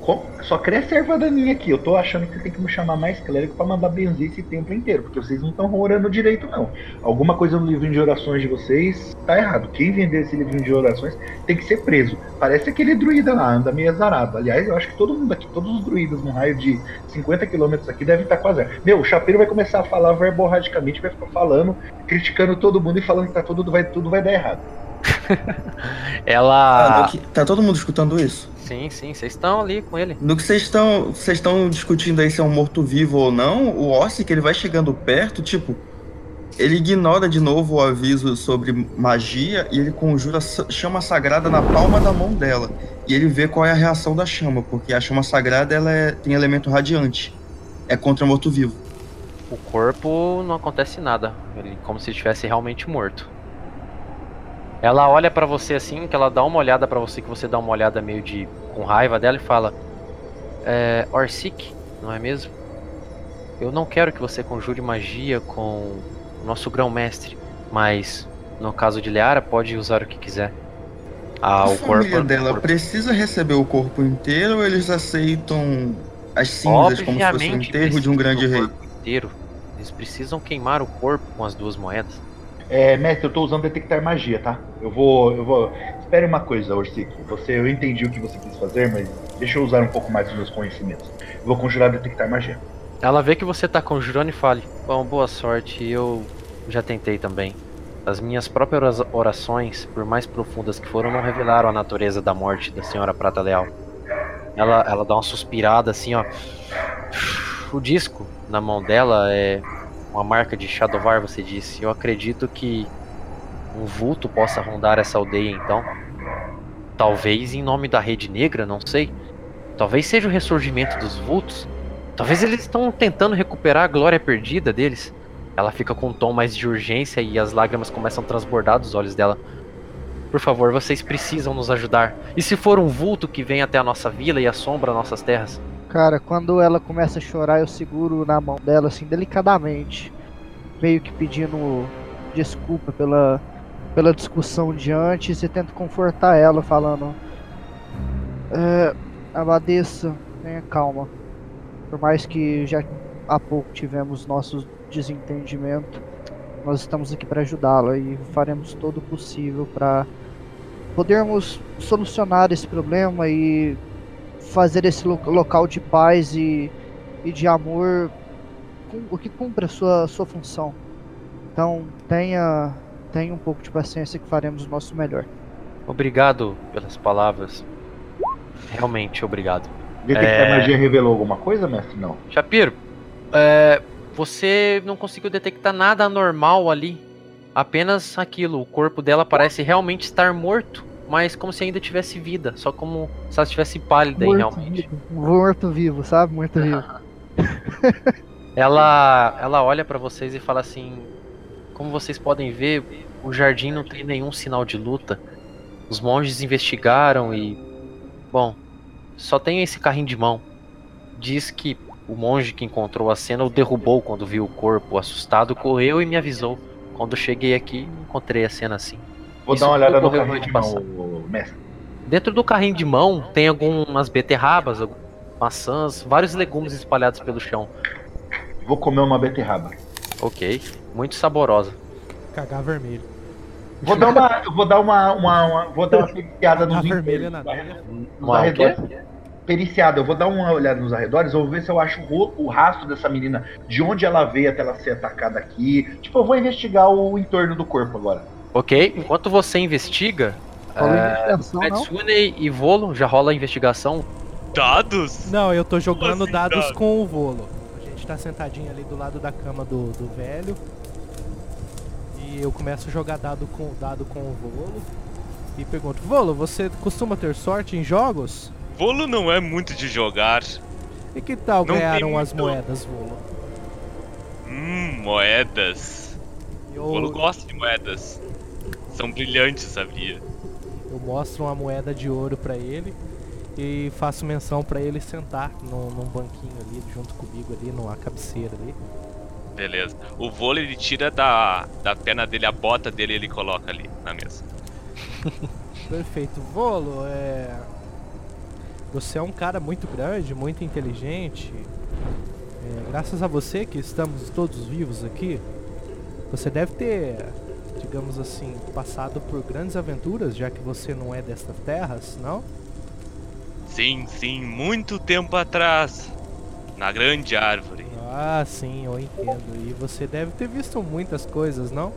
com- só cresce a erva daninha aqui. Eu tô achando que você tem que me chamar mais clérigo pra mandar benzer esse tempo inteiro. Porque vocês não estão orando direito, não. Alguma coisa no livrinho de orações de vocês tá errado. Quem vender esse livrinho de orações tem que ser preso. Parece aquele druida lá, anda meio azarado. Aliás, eu acho que todo mundo aqui, todos os druidas num raio de 50 quilômetros aqui devem estar quase. Meu, o chapeiro vai começar a falar verborradicamente, vai ficar falando, criticando todo mundo e falando que tá tudo vai, tudo vai dar errado. Ela. Ah, tá todo mundo escutando isso? Sim, sim, vocês estão ali com ele. No que vocês estão vocês estão discutindo aí se é um morto-vivo ou não, o Orsic ele vai chegando perto, tipo, ele ignora de novo o aviso sobre magia e ele conjura chama sagrada na palma da mão dela. E ele vê qual é a reação da chama, porque a chama sagrada ela é- tem elemento radiante. É contra morto-vivo. O corpo não acontece nada. Ele como se estivesse realmente morto. Ela olha pra você assim, que ela dá uma olhada pra você, que você dá uma olhada meio de com raiva dela e fala: é, Orsic, não é mesmo? Eu não quero que você conjure magia com o nosso grão-mestre, mas no caso de Leara, pode usar o que quiser. Ah, a o família corpo. dela o corpo- precisa receber o corpo inteiro ou eles aceitam as cinzas como se fosse o Obviamente enterro de um grande rei? inteiro. Eles precisam queimar o corpo com as duas moedas. É, mestre, eu tô usando detectar magia, tá? Eu vou. Eu vou. Espere uma coisa, Orsic. Você, eu entendi o que você quis fazer, mas deixa eu usar um pouco mais dos meus conhecimentos. Eu vou conjurar detectar magia. Ela vê que você tá conjurando e fala: Bom, boa sorte, eu já tentei também. As minhas próprias orações, por mais profundas que foram, não revelaram a natureza da morte da senhora Prata Leal. Ela, ela dá uma suspirada assim, ó. O disco na mão dela é uma marca de Shadowvar, você disse. Eu acredito que um vulto possa rondar essa aldeia então. Talvez em nome da Rede Negra, não sei. Talvez seja o ressurgimento dos vultos. Talvez eles estão tentando recuperar a glória perdida deles. Ela fica com um tom mais de urgência e as lágrimas começam a transbordar dos olhos dela. Por favor, vocês precisam nos ajudar. E se for um vulto que vem até a nossa vila e assombra nossas terras? Cara, quando ela começa a chorar, eu seguro na mão dela, assim, delicadamente. Meio que pedindo desculpa pela, pela discussão de antes e tento confortar ela, falando: é, Abadesa, tenha calma. Por mais que já há pouco tivemos nossos desentendimentos, nós estamos aqui para ajudá-la e faremos todo o possível para podermos solucionar esse problema e fazer esse lo- local de paz e, e de amor o que cumpre a sua, sua função. Então tenha, tenha um pouco de paciência que faremos o nosso melhor. Obrigado pelas palavras. Realmente obrigado. Detectar É. magia revelou alguma coisa, mestre? Não. Shapiro, é, você não conseguiu detectar nada anormal ali. Apenas aquilo. O corpo dela parece realmente estar morto, mas como se ainda tivesse vida. Só como se ela estivesse pálida aí, realmente. vivo, morto vivo, sabe? Morto vivo. Ela, ela olha pra vocês e fala assim: Como vocês podem ver, o jardim não tem nenhum sinal de luta. Os monges investigaram e. Bom, só tem esse carrinho de mão. Diz que o monge que encontrou a cena o derrubou quando viu o corpo. Assustado, correu e me avisou. Quando cheguei aqui, encontrei a cena assim. Vou Isso dar uma olhada no carrinho de mão, mestre. Dentro do carrinho de mão tem algumas beterrabas, algumas maçãs, vários legumes espalhados pelo chão. Vou comer uma beterraba. Ok, muito saborosa. Cagar vermelho. Vou dar uma. eu vou dar uma. uma, uma- vou dar uma periciada nos vermelho na. Uma arredores. Periciada, eu vou dar uma olhada nos arredores, vou ver se eu acho o, o rastro dessa menina, de onde ela veio até ela ser atacada aqui. Tipo, eu vou investigar o entorno do corpo agora. Ok, enquanto você investiga, É, não? Metsune e Volo já rola a investigação. Dados? Não, eu tô jogando assim, dados dado? com o Volo. A gente tá sentadinho ali do lado da cama do, do velho. E eu começo a jogar dado com, dado com o Volo. E pergunto, Volo, você costuma ter sorte em jogos? Volo não é muito de jogar. E que tal Não ganharam as muito. moedas, Volo? Hum, moedas. Eu, Volo gosta de moedas. São brilhantes, sabia? eu mostro uma moeda de ouro pra ele e faço menção pra ele sentar num, num banquinho ali junto comigo ali numa cabeceira ali. Beleza. O vôlei ele tira da, da perna dele a bota dele e ele coloca ali na mesa. Perfeito. Volo, é. Você é um cara muito grande, muito inteligente. É, graças a você que estamos todos vivos aqui, você deve ter, digamos assim, passado por grandes aventuras, já que você não é destas terras, não? Sim, sim, muito tempo atrás. Na grande árvore. Ah, sim, eu entendo. E você deve ter visto muitas coisas, não?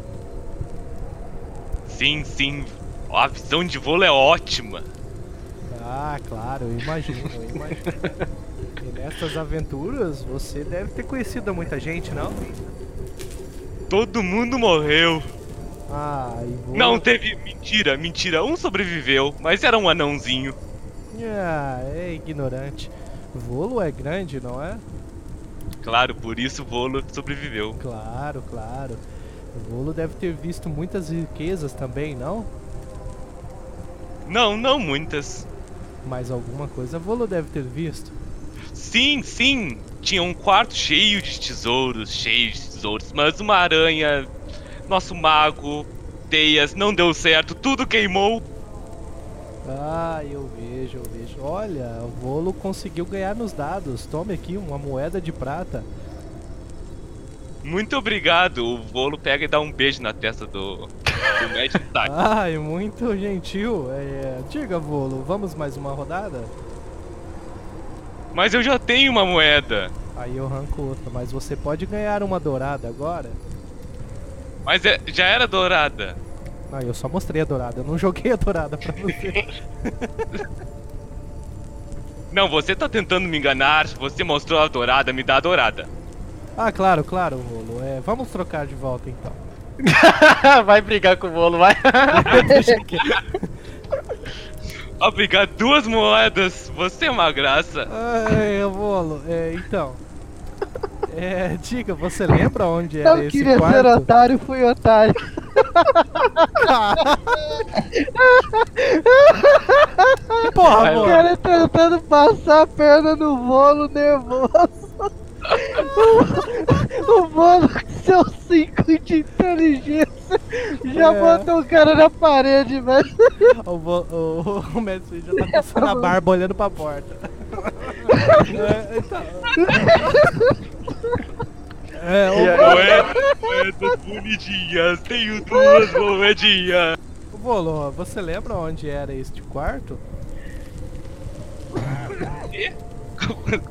Sim, sim. A visão de vôlei é ótima. Ah, Ah, claro, eu imagino, eu imagino. e nessas aventuras você deve ter conhecido muita gente, não? Todo mundo morreu. Ah, vou... Não teve. Mentira, mentira. Um sobreviveu, mas era um anãozinho. Ah, é ignorante. Volo é grande, não é? Claro, por isso Volo sobreviveu. Claro, claro. Volo deve ter visto muitas riquezas também, não? Não, não muitas. Mas alguma coisa Volo deve ter visto. Sim, sim. Tinha um quarto cheio de tesouros, cheio de tesouros, mas uma aranha, nosso mago, teias, não deu certo, tudo queimou. Ah, eu vejo, eu vejo. Olha, o Volo conseguiu ganhar nos dados. Tome aqui uma moeda de prata. Muito obrigado. O Volo pega e dá um beijo na testa do, do Tide. Ai, muito gentil. É, diga, Volo, vamos mais uma rodada? Mas eu já tenho uma moeda. Aí eu arranco outra, mas você pode ganhar uma dourada agora. Mas é- já era dourada. Ah, eu só mostrei a dourada, eu não joguei a dourada pra você. Não, você tá tentando me enganar. Você mostrou a dourada, me dá a dourada. ah, claro, claro, Volo. É, vamos trocar de volta então. vai brigar com o bolo, vai. Obrigado, duas moedas. Você é uma graça. Ai, Volo, é, então. É, diga, você lembra onde era Não esse queria quarto? ser otário, fui otário. Porra, Vai O cara tentando passar a perna no bolo nervoso. O, o bolo com seus 5 de inteligência já É. botou o cara na parede, velho. O, vo- o, o Messi já tá passando a barba olhando pra porta. é, então. É, o, Moedas, moedas bonitinhas. Tenho duas moedinhas. o Volo, você lembra onde era este quarto?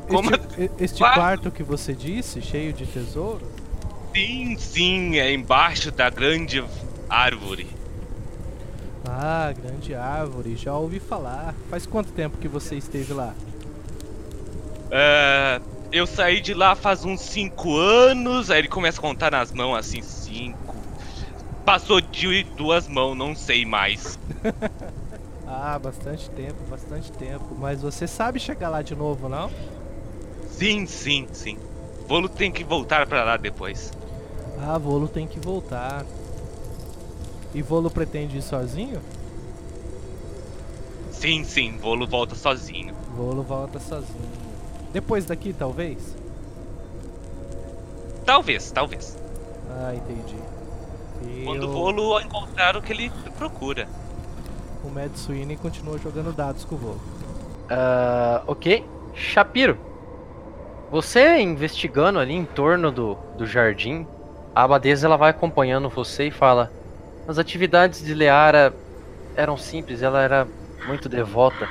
Como Este, e- este Quarto? quarto que você disse, cheio de tesouro? Sim, sim, é embaixo da grande árvore. Ah, grande árvore, já ouvi falar. Faz quanto tempo que você esteve lá? É, eu saí de lá faz uns 5 anos, aí ele começa a contar nas mãos assim, 5. Passou de duas mãos, não sei mais. Ah, bastante tempo, bastante tempo. Mas você sabe chegar lá de novo, não? Sim, sim, sim. Volo tem que voltar pra lá depois. Ah, Volo tem que voltar. E Volo pretende ir sozinho? Sim, sim, Volo volta sozinho. Volo volta sozinho. Depois daqui, talvez? Talvez, talvez. Ah, entendi. E Quando o o- Volo encontrar o que ele procura. O Mad Sweeney continua jogando dados com o Volo. Ah, ok. Shapiro, você investigando ali em torno do, do jardim, a abadesa ela vai acompanhando você e fala: as atividades de Leara eram simples, ela era muito devota,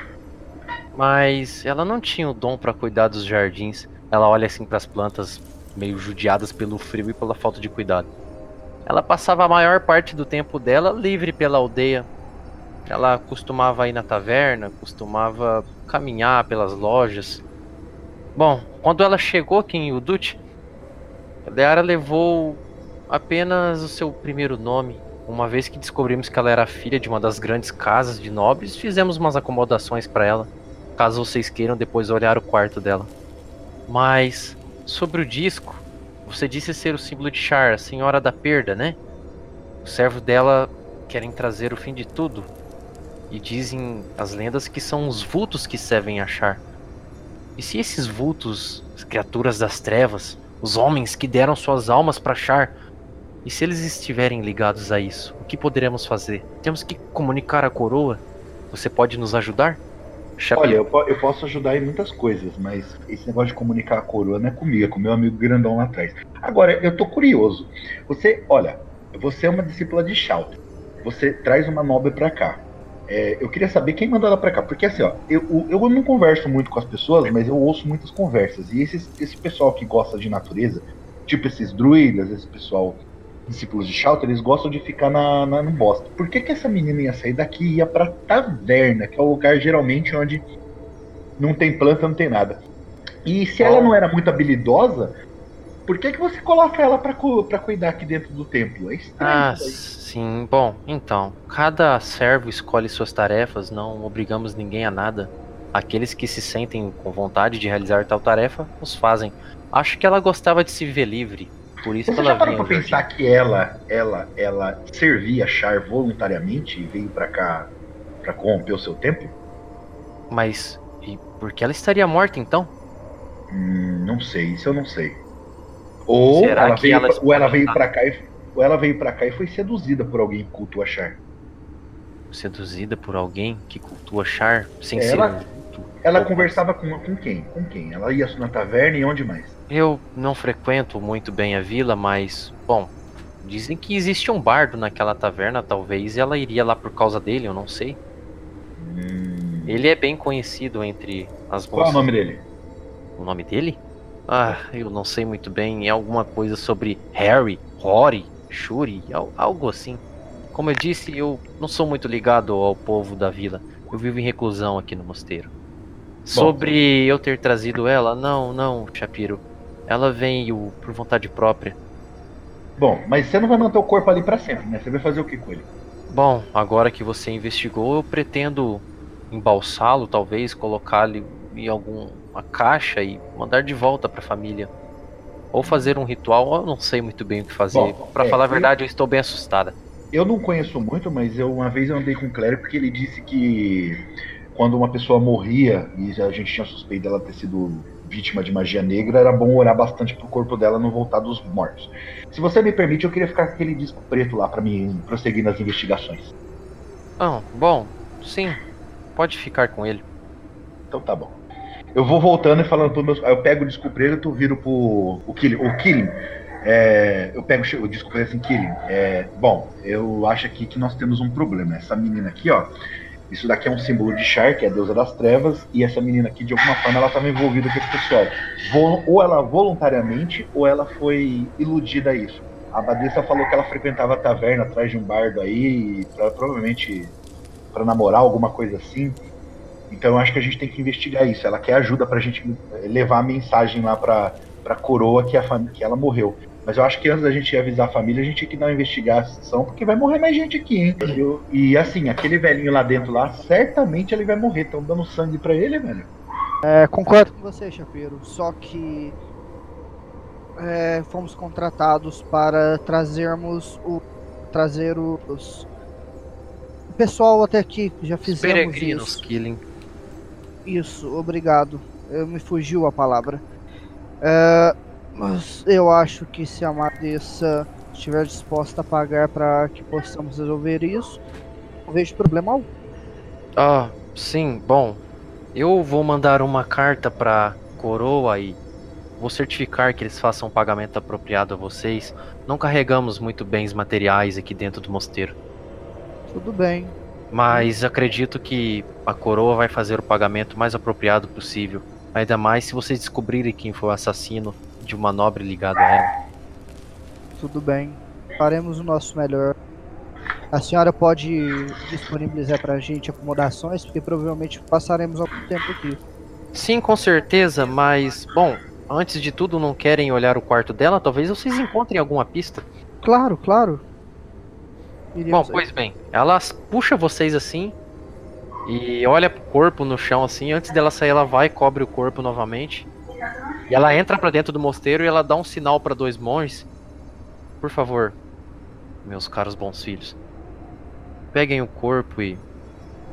mas ela não tinha o dom para cuidar dos jardins. Ela olha assim para as plantas meio judiadas pelo frio e pela falta de cuidado. Ela passava a maior parte do tempo dela livre pela aldeia, ela costumava ir na taverna, costumava caminhar pelas lojas. Bom, quando ela chegou aqui em Udut, a Leara levou apenas o seu primeiro nome. Uma vez que descobrimos que ela era filha de uma das grandes casas de nobres, fizemos umas acomodações para ela, caso vocês queiram depois olhar o quarto dela. Mas sobre o disco, você disse ser o símbolo de Char, a senhora da perda, né? O servo dela querem trazer o fim de tudo. E dizem as lendas que são os vultos que servem a Char. E se esses vultos, as criaturas das trevas, os homens que deram suas almas para Char, e se eles estiverem ligados a isso, o que poderemos fazer? Temos que comunicar a coroa? Você pode nos ajudar? Olha, eu, eu posso ajudar em muitas coisas, mas esse negócio de comunicar a coroa não é comigo, é com meu amigo grandão lá atrás. Agora, eu tô curioso. Você, olha, você é uma discípula de Shout. Você traz uma nobre pra cá. É, eu queria saber quem mandou ela pra cá. Porque assim, ó, eu, eu- eu não converso muito com as pessoas, mas eu ouço muitas conversas. E esses, esse pessoal que gosta de natureza, tipo esses druidas, esse pessoal discípulos de Shout, eles gostam de ficar na, na, no bosque. Por que, que essa menina ia sair daqui e ia pra taverna, que é o lugar geralmente onde não tem planta, não tem nada? E se ela não era muito habilidosa, por que, que você coloca ela pra, cu- pra cuidar aqui dentro do templo? É estranho. Ah, sim. Bom, então, cada servo escolhe suas tarefas, não obrigamos ninguém a nada. Aqueles que se sentem com vontade de realizar tal tarefa, os fazem. Acho que ela gostava de se ver livre, por isso Você ela já parou pra pensar que ela, ela, ela servia Char voluntariamente e veio pra cá pra corromper o seu templo? Mas, e por que ela estaria morta então? Hum, não sei, isso eu não sei. Ou Será ela, veio, ela pra- ou ela veio pra cá e ou ela veio para cá e foi seduzida por alguém que cultua Char. Seduzida por alguém que cultua Char sem Ela- ser. um Ela conversava com, com quem? Com quem? Ela ia na taverna e onde mais? Eu não frequento muito bem a vila, mas, bom, dizem que existe um bardo naquela taverna, talvez ela iria lá por causa dele, eu não sei. Hum, Ele é bem conhecido entre as Qual é o moças. nome dele? O nome dele? Ah, eu não sei muito bem. É alguma coisa sobre Harry, Rory, Shuri, al- algo assim. Como eu disse, eu não sou muito ligado ao povo da vila. Eu vivo em reclusão aqui no mosteiro. Sobre eu ter trazido ela, não, não, Shapiro. Ela veio por vontade própria. Bom, mas você não vai manter o corpo ali pra sempre, né? Você vai fazer o que com ele? Bom, agora que você investigou, eu pretendo embalsá-lo, talvez, colocá-lo em alguma caixa e mandar de volta para a família. Ou fazer um ritual, eu não sei muito bem o que fazer. Pra é, falar a eu- verdade, eu estou bem assustada. Eu não conheço muito, mas eu uma vez eu andei com o clérigo porque ele disse que quando uma pessoa morria e a gente tinha suspeita dela ter sido vítima de magia negra, era bom orar bastante pro corpo dela não voltar dos mortos. Se você me permite, eu queria ficar com aquele disco preto lá pra mim prosseguir nas investigações. Ah, bom, sim, pode ficar com ele. Então tá bom. Eu vou voltando e falando pros meus. Eu pego o disco preto e tu viro pro. O Killing. O Killing. É, eu pego o disco preto assim, Killing. É, bom, eu acho aqui que nós temos um problema. Essa menina aqui, ó. Isso daqui é um símbolo de Char, que é a deusa das trevas, e essa menina aqui, de alguma forma, ela estava envolvida com esse pessoal. Ou ela voluntariamente, ou ela foi iludida a isso. A Abadesa falou que ela frequentava a taverna atrás de um bardo aí, pra- provavelmente para namorar, alguma coisa assim. Então eu acho que a gente tem que investigar isso. Ela quer ajuda pra gente eh, levar a mensagem lá pra, pra coroa que, a que ela morreu. Mas eu acho que antes da gente avisar a família, a gente tem que dar uma investigação, porque vai morrer mais gente aqui, hein? Eu- e assim, aquele velhinho lá dentro lá, certamente ele vai morrer. Estão dando sangue pra ele, velho. É, concordo com você, Chapeiro. Só que é, fomos contratados para trazermos o trazer os o pessoal até aqui. Já Os fizemos peregrinos, isso. Killing. Isso, obrigado. Eu, me fugiu a palavra. É, mas eu acho que se a Madessa estiver disposta a pagar para que possamos resolver isso, não vejo problema algum. Ah, sim, bom. Eu vou mandar uma carta pra coroa e vou certificar que eles façam um pagamento apropriado a vocês. Não carregamos muito bens materiais aqui dentro do mosteiro. Tudo bem. Mas acredito que a coroa vai fazer o pagamento mais apropriado possível. Ainda mais se vocês descobrirem quem foi o assassino de uma nobre ligada a ela. Tudo bem. Faremos o nosso melhor. A senhora pode disponibilizar pra gente acomodações, porque provavelmente passaremos algum tempo aqui. Sim, com certeza, mas bom, antes de tudo, não querem olhar o quarto dela? Talvez vocês encontrem alguma pista. Claro, claro. Bom, pois bem, ela puxa vocês assim e olha pro corpo no chão assim. Antes dela sair, ela vai e cobre o corpo novamente. E ela entra pra dentro do mosteiro e ela dá um sinal pra dois monges. Por favor, meus caros bons filhos, peguem o corpo e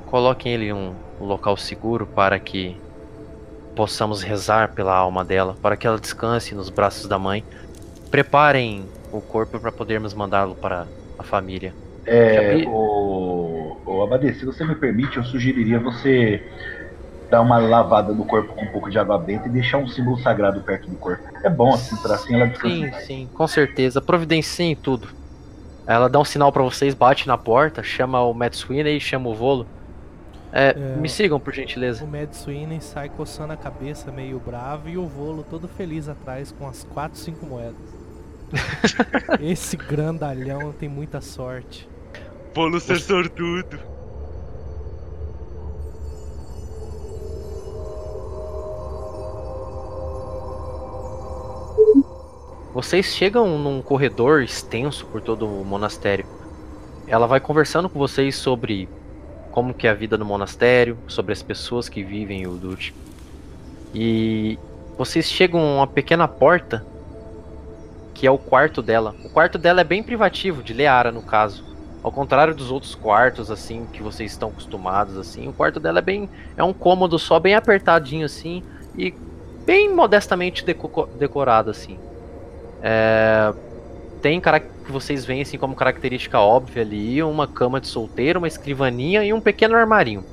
coloquem ele em um local seguro para que possamos rezar pela alma dela, para que ela descanse nos braços da mãe. Preparem o corpo para podermos mandá-lo para a família. É, o, o Abade, se você me permite, eu sugeriria você dar uma lavada no corpo com um pouco de água benta e deixar um símbolo sagrado perto do corpo. É bom assim, pra assim ela descansar. Sim, sim, com certeza. Providenciem tudo. Ela dá um sinal pra vocês, bate na porta, chama o Matt Sweeney, chama o Volo. É, É. me sigam, por gentileza. O Mad Sweeney sai coçando a cabeça meio bravo e o Volo todo feliz atrás com as 4, 5 moedas. Esse grandalhão tem muita sorte. Bolo ser sortudo. Vocês chegam num corredor extenso por todo o monastério. Ela vai conversando com vocês sobre como que é a vida no monastério, sobre as pessoas que vivem em Udut. E vocês chegam a uma pequena porta que é o quarto dela. O quarto dela é bem privativo, de Leara no caso. Ao contrário dos outros quartos assim que vocês estão acostumados assim, o quarto dela é bem é um cômodo só bem apertadinho assim e bem modestamente deco decorado assim. É, tem que vocês veem assim como característica óbvia ali, uma cama de solteiro, uma escrivaninha e um pequeno armarinho.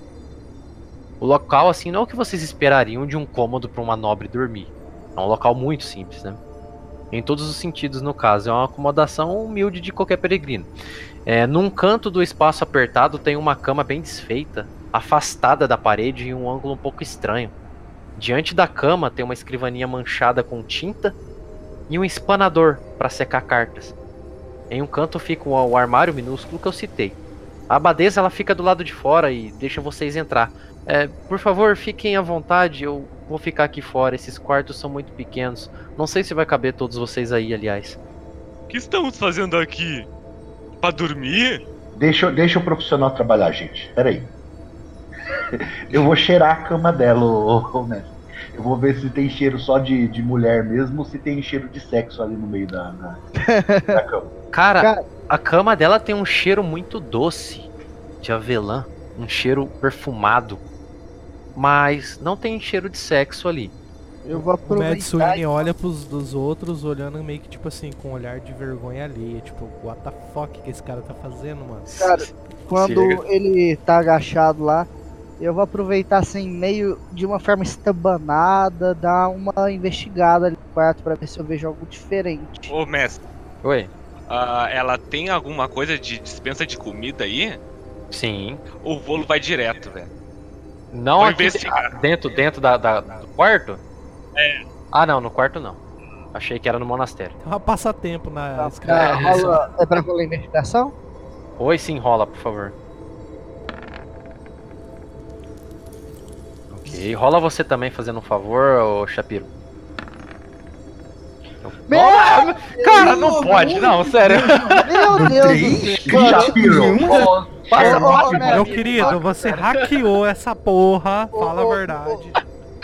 O local assim não é o que vocês esperariam de um cômodo para uma nobre dormir. É um local muito simples, né? Em todos os sentidos, no caso, é uma acomodação humilde de qualquer peregrino. É, num canto do espaço apertado tem uma cama bem desfeita, afastada da parede em um ângulo um pouco estranho. Diante da cama tem uma escrivaninha manchada com tinta e um espanador para secar cartas. Em um canto fica o armário minúsculo que eu citei. A abadesa ela fica do lado de fora e deixa vocês entrar. É, por favor, fiquem à vontade, eu vou ficar aqui fora. Esses quartos são muito pequenos. Não sei se vai caber todos vocês aí, aliás. O que estamos fazendo aqui? Pra dormir? Deixa, deixa o profissional trabalhar, gente. Peraí. Eu vou cheirar a cama dela, ô, ô, mestre. Eu vou ver se tem cheiro só de, de mulher mesmo ou se tem cheiro de sexo ali no meio da, da, da cama. Cara, Cara- a cama dela tem um cheiro muito doce de avelã, um cheiro perfumado, mas não tem cheiro de sexo ali. Eu vou O aproveitar. Madsune olha pros dos outros, olhando meio que tipo assim, com um olhar de vergonha alheia. Tipo, what the fuck que esse cara tá fazendo, mano? Cara, quando Chega. ele tá agachado lá, eu vou aproveitar assim, meio de uma forma estabanada, dar uma investigada ali no quarto pra ver se eu vejo algo diferente. Ô, mestre, Oi? ah, ela tem alguma coisa de dispensa de comida aí? Sim. Ou o volo vai direto, velho? Não aqui dentro, dentro da, da- do quarto? É. Ah, não, no quarto não. Achei que era no monastério. É um passatempo na Tá, é, rola- é pra rolar investigação? Oi, sim, rola, por favor. Ok, rola você também fazendo um favor, ô Shapiro. Meu Nossa, cara, não pode, não, sério. Meu Deus do céu! Né, Meu querido, você hackeou essa porra, fala a verdade.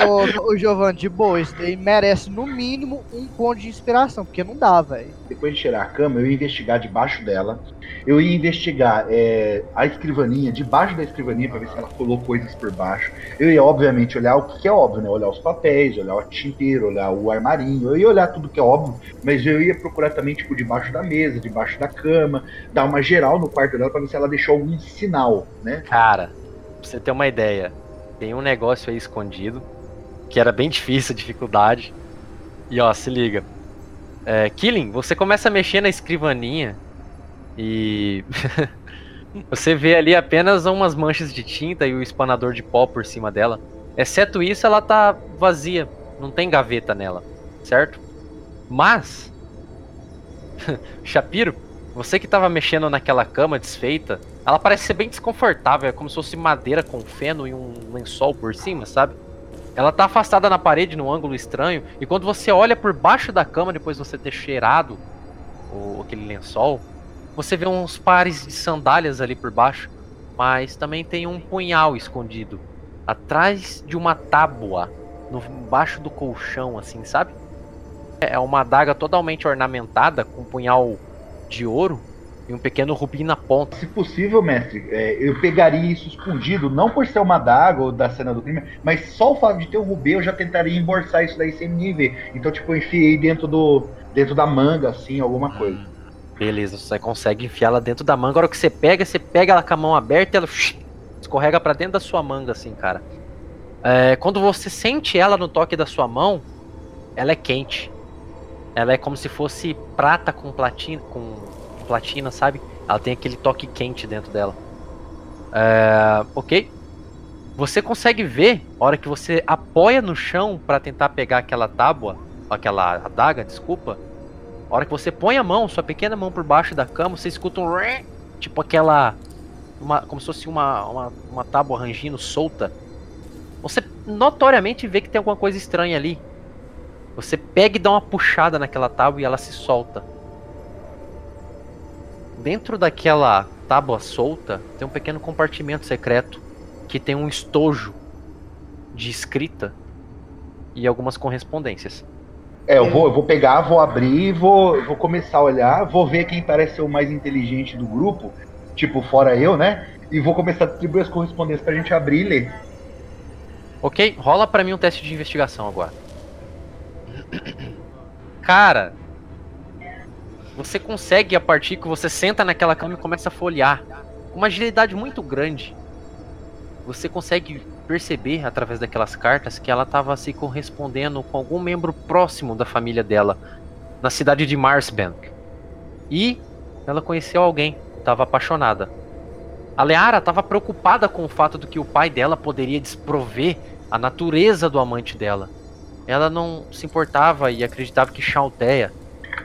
Ô, ô Giovanni, de boa, isso daí merece no mínimo um ponto de inspiração, porque não dá, velho. Depois de cheirar a cama, eu ia investigar debaixo dela. Eu ia investigar é, a escrivaninha, debaixo da escrivaninha, pra ver se ela colou coisas por baixo. Eu ia, obviamente, olhar o que, que é óbvio, né? Olhar os papéis, olhar o tinteiro, olhar o armarinho. Eu ia olhar tudo que é óbvio, mas eu ia procurar também, tipo, debaixo da mesa, debaixo da cama, dar uma geral no quarto dela pra ver se ela deixou algum sinal, né? Cara, pra você ter uma ideia, tem um negócio aí escondido, que era bem difícil, dificuldade. E ó, se liga. É, Killing, você começa a mexer na escrivaninha e você vê ali apenas umas manchas de tinta e o espanador de pó por cima dela. Exceto isso, ela tá vazia, não tem gaveta nela, certo? Mas Shapiro, você que tava mexendo naquela cama desfeita, ela parece ser bem desconfortável, é como se fosse madeira com feno e um lençol por cima, sabe? Ela tá afastada na parede num ângulo estranho, e quando você olha por baixo da cama, depois de você ter cheirado o, aquele lençol, você vê uns pares de sandálias ali por baixo, mas também tem um punhal escondido atrás de uma tábua, no baixo do colchão, assim, sabe? É uma adaga totalmente ornamentada com um punhal de ouro e um pequeno rubi na ponta. Se possível, mestre, é, eu pegaria isso escondido, não por ser uma daga ou da cena do crime, mas só o fato de ter um rubi, eu já tentaria embolsar isso daí sem ninguém ver. Então, tipo, eu enfiei dentro do dentro da manga, assim, alguma coisa. Beleza, você consegue enfiar ela dentro da manga. A hora que você pega, você pega ela com a mão aberta e ela escorrega pra dentro da sua manga, assim, cara. É, quando você sente ela no toque da sua mão, ela é quente. Ela é como se fosse prata com platina, com platina, sabe? Ela tem aquele toque quente dentro dela. É, ok. Você consegue ver, hora que você apoia no chão pra tentar pegar aquela tábua, aquela adaga, desculpa, A hora que você põe a mão, sua pequena mão por baixo da cama, você escuta um tipo aquela uma, como se fosse uma, uma, uma tábua rangindo solta. Você notoriamente vê que tem alguma coisa estranha ali. Você pega e dá uma puxada naquela tábua e ela se solta. Dentro daquela tábua solta tem um pequeno compartimento secreto que tem um estojo de escrita e algumas correspondências. É, eu vou, eu vou pegar, vou abrir, vou, vou começar a olhar, vou ver quem parece ser o mais inteligente do grupo, tipo, fora eu, né? E vou começar a distribuir as correspondências pra gente abrir e ler. Ok, rola pra mim um teste de investigação agora. Cara, você consegue a partir que você senta naquela cama e começa a folhear com uma agilidade muito grande. Você consegue perceber através daquelas cartas que ela estava se correspondendo com algum membro próximo da família dela na cidade de Marsbank. E ela conheceu alguém, estava apaixonada. A Leara estava preocupada com o fato de que o pai dela poderia desprover a natureza do amante dela. Ela não se importava e acreditava que Chalteia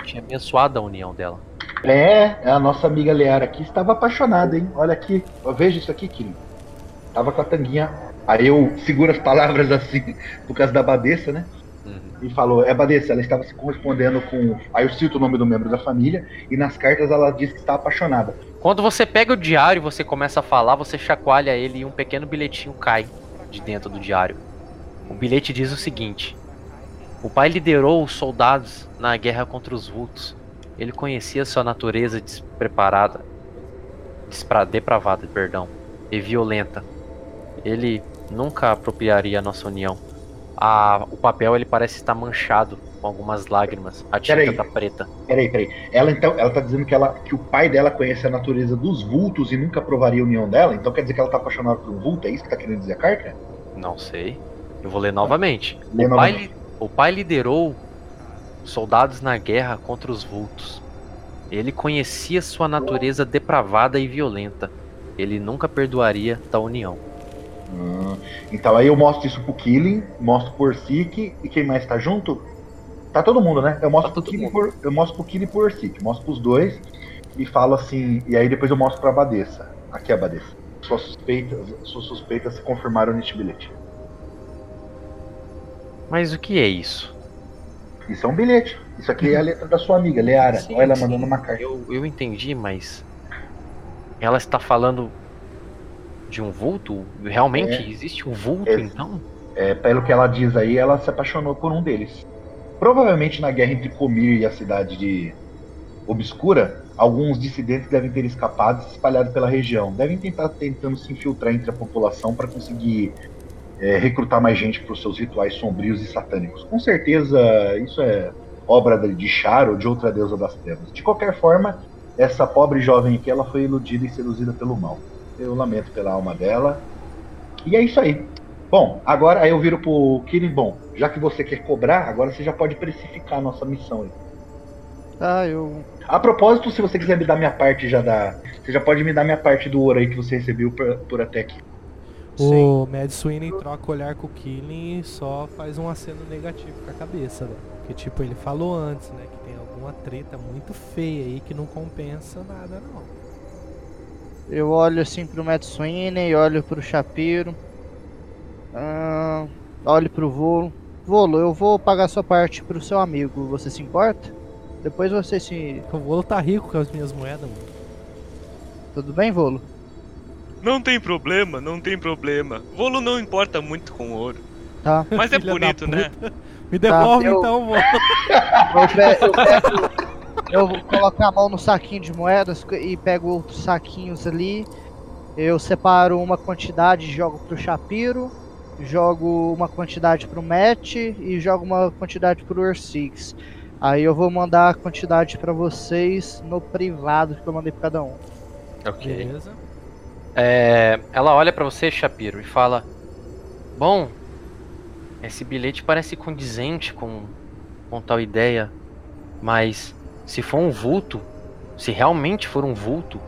tinha abençoado a união dela. É, a nossa amiga Leara aqui estava apaixonada, hein? Olha aqui, veja isso aqui, Kirin. Tava com a tanguinha. Aí eu seguro as palavras assim, por causa da Badessa, né? Uhum. E falou, é Badessa, ela estava se correspondendo com. Aí eu cito o nome do membro da família, e nas cartas ela diz que está apaixonada. Quando você pega o diário e você começa a falar, você chacoalha ele e um pequeno bilhetinho cai de dentro do diário. O bilhete diz o seguinte: O pai liderou os soldados na guerra contra os vultos. Ele conhecia sua natureza despreparada, despra, depravada, perdão, e violenta. Ele nunca apropriaria a nossa união. A, o papel ele parece estar manchado com algumas lágrimas. A tinta Peraí. tá preta. Peraí, peraí. Ela então, ela tá dizendo que, ela, que o pai dela conhece a natureza dos vultos e nunca aprovaria a união dela? Então quer dizer que ela tá apaixonada por um vulto? É isso que tá querendo dizer a carta? Não sei. Eu vou ler novamente. Lê o, pai, novamente. li- o pai liderou soldados na guerra contra os vultos. Ele conhecia sua natureza depravada e violenta. Ele nunca perdoaria da união. Hum, então aí eu mostro isso pro Killing, mostro pro Orsic e quem mais tá junto? Tá todo mundo, né? Eu mostro, Tá pro, Killing por, eu mostro pro Killing e pro Orsic, mostro pros dois e falo assim, e aí depois eu mostro pra Badessa. Aqui é a Badessa. Suas suspeitas, suas suspeitas se confirmaram neste bilhete. Mas o que é isso? Isso é um bilhete. Isso aqui é a letra da sua amiga, Leara. Sim, Olha ela sim. mandando uma carta. Eu, eu entendi, mas. Ela está falando de um vulto? Realmente É. existe um vulto, É. então? É, pelo que ela diz aí, ela se apaixonou por um deles. Provavelmente na guerra entre Comir e a cidade de Obscura, alguns dissidentes devem ter escapado e se espalhado pela região. Devem tentar tentando se infiltrar entre a população para conseguir é, recrutar mais gente para os seus rituais sombrios e satânicos. Com certeza isso é obra de- Char ou de outra deusa das trevas. De qualquer forma, essa pobre jovem aqui ela foi iludida e seduzida pelo mal. Eu lamento pela alma dela. E é isso aí. Bom, agora aí eu viro pro Kirin. Bom, já que você quer cobrar, agora você já pode precificar a nossa missão aí. Tá, eu. A propósito, se você quiser me dar minha parte já da. Você já pode me dar minha parte do ouro aí que você recebeu por, por até aqui. O Mad Sweeney troca o olhar com o Killing e só faz um aceno negativo com a cabeça, né? Porque, tipo, ele falou antes, né? Que tem alguma treta muito feia aí que não compensa nada, não. Eu olho assim pro Matt Sweeney, olho pro Shapiro. ah, olho pro Volo. Volo, eu vou pagar sua parte pro seu amigo. Você se importa? Depois você se. O Volo tá rico com as minhas moedas, mano. Tudo bem, Volo? Não tem problema, não tem problema. Volo não importa muito com ouro. Tá. Mas é Filha bonito, né? Me devolve eu- então, Volo. Eu, eu pego. Eu vou colocar a mão no saquinho de moedas e pego outros saquinhos ali. Eu separo uma quantidade e jogo pro Shapiro. Jogo uma quantidade pro Matt e jogo uma quantidade pro Ursix. Aí eu vou mandar a quantidade pra vocês no privado que eu mandei pra cada um. Ok. Beleza. É, ela olha pra você, Shapiro, e fala: Bom, esse bilhete parece condizente com, com tal ideia, mas se for um vulto, se realmente for um vulto,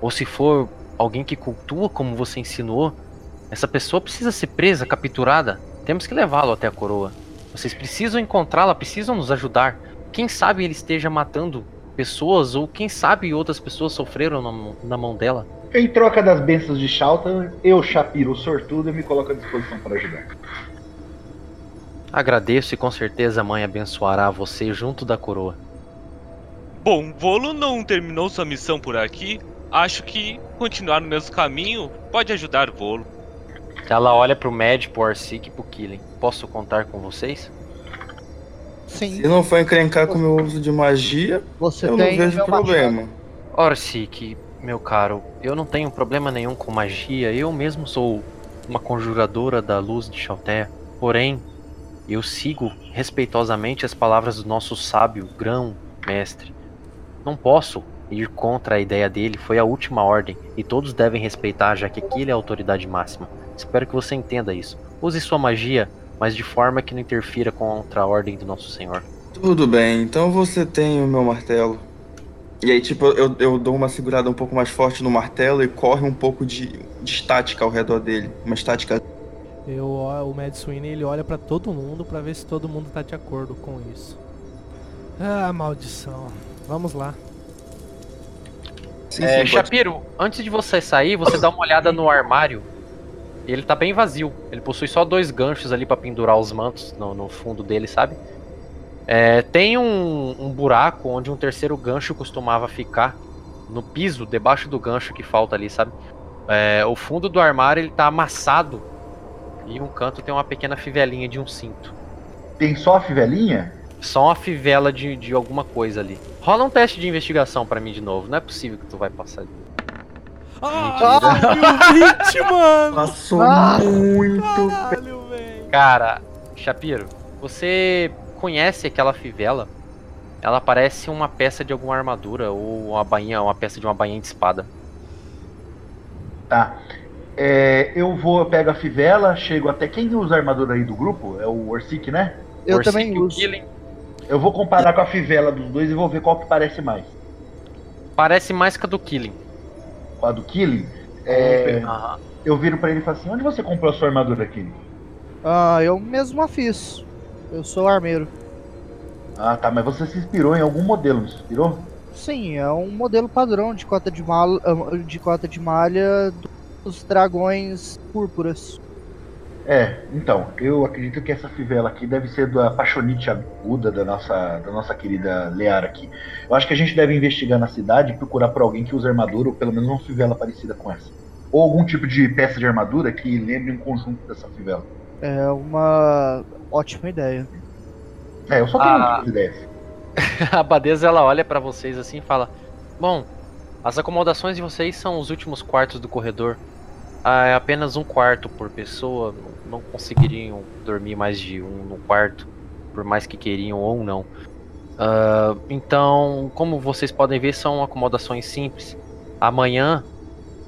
ou se for alguém que cultua como você ensinou, essa pessoa precisa ser presa, capturada. Temos que levá-lo até a coroa. Vocês precisam encontrá-la, precisam nos ajudar. quem sabe ele esteja matando pessoas ou quem sabe outras pessoas sofreram na, na mão dela. Em troca das bênçãos de Shalta, eu, Shapiro, o sortudo, me coloco à disposição para ajudar. Agradeço e com certeza a mãe abençoará você junto da coroa. Bom, Volo não terminou sua missão por aqui. Acho que continuar no mesmo caminho pode ajudar Volo. Ela olha pro Mad, pro Arsik e pro Killing. Posso contar com vocês? Sim, Se não for encrencar com o meu uso de magia, você eu não vejo problema. Arsik, meu caro, eu não tenho problema nenhum com magia. Eu mesmo sou uma conjuradora da luz de Chaltea. Porém, eu sigo respeitosamente as palavras do nosso sábio grão mestre. Não posso ir contra a ideia dele, foi a última ordem, e todos devem respeitar, já que aqui ele é a autoridade máxima. Espero que você entenda isso. Use sua magia, mas de forma que não interfira contra a ordem do nosso Senhor. Tudo bem, então você tem o meu martelo. E aí, tipo, eu, eu dou uma segurada um pouco mais forte no martelo e corre um pouco de, de estática ao redor dele. Uma estática. Eu, o Mad Sweeney ele olha pra todo mundo pra ver se todo mundo tá de acordo com isso. Ah, maldição. Vamos lá. Sim, É, sim, pode- Shapiro, antes de você sair, você dá uma olhada no armário. Ele tá bem vazio. Ele possui só dois ganchos ali pra pendurar os mantos no, no fundo dele, sabe? É, tem um, um buraco onde um terceiro gancho costumava ficar no piso, debaixo do gancho que falta ali, sabe? É, o fundo do armário ele tá amassado e um canto tem uma pequena fivelinha de um cinto. Tem só a fivelinha? Só uma fivela de, de alguma coisa ali. Rola um teste de investigação pra mim de novo. Não é possível que tu vai passar. Ah, 2020, mano! Passou Ah! muito. Caralho, velho. Cara, Shapiro, você conhece aquela fivela? Ela parece uma peça de alguma armadura ou uma bainha, uma peça de uma bainha de espada. Tá. É, eu vou, eu pego a fivela, chego até. Quem usa a armadura aí do grupo? É o Orsic, né? Eu Orsic também uso. Killing Eu vou comparar com a fivela dos dois e vou ver qual que parece mais. Parece mais que a do Killing. Com a do Killing. É, eu viro pra ele e falo assim: onde você comprou a sua armadura, Killing? Ah, eu mesmo a fiz. Eu sou armeiro. Ah, tá, mas você se inspirou em algum modelo, não se inspirou? Sim, é um modelo padrão de cota de, mal, ah, de cota de malha dos dragões púrpuras. É, então, eu acredito que essa fivela aqui deve ser da Paixonite aguda da nossa, da nossa querida Leara aqui. Eu acho que a gente deve investigar na cidade e procurar por alguém que use armadura, ou pelo menos uma fivela parecida com essa. Ou algum tipo de peça de armadura que lembre um conjunto dessa fivela. É uma ótima ideia. É, eu só tenho Ah. tipo de ideias. A abadesa ela olha pra vocês assim e fala: Bom, as acomodações de vocês são os últimos quartos do corredor. Ah, é apenas um quarto por pessoa. Não conseguiriam dormir mais de um no quarto, por mais que queriam ou não. Ah, então, como vocês podem ver, são acomodações simples. Amanhã,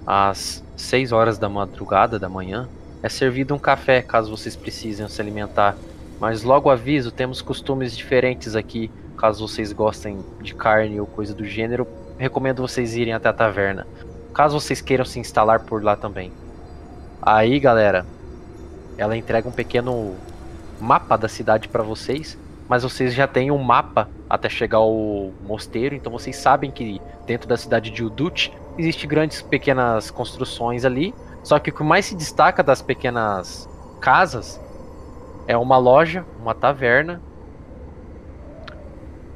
às 6 horas da madrugada da manhã, é servido um café caso vocês precisem se alimentar. Mas logo aviso, temos costumes diferentes aqui. Caso vocês gostem de carne ou coisa do gênero, recomendo vocês irem até a taverna. Caso vocês queiram se instalar por lá também. Aí, galera, ela entrega um pequeno mapa da cidade para vocês, mas vocês já têm um mapa até chegar ao mosteiro, então vocês sabem que dentro da cidade de Udut existe grandes pequenas construções ali, só que o que mais se destaca das pequenas casas é uma loja, uma taverna,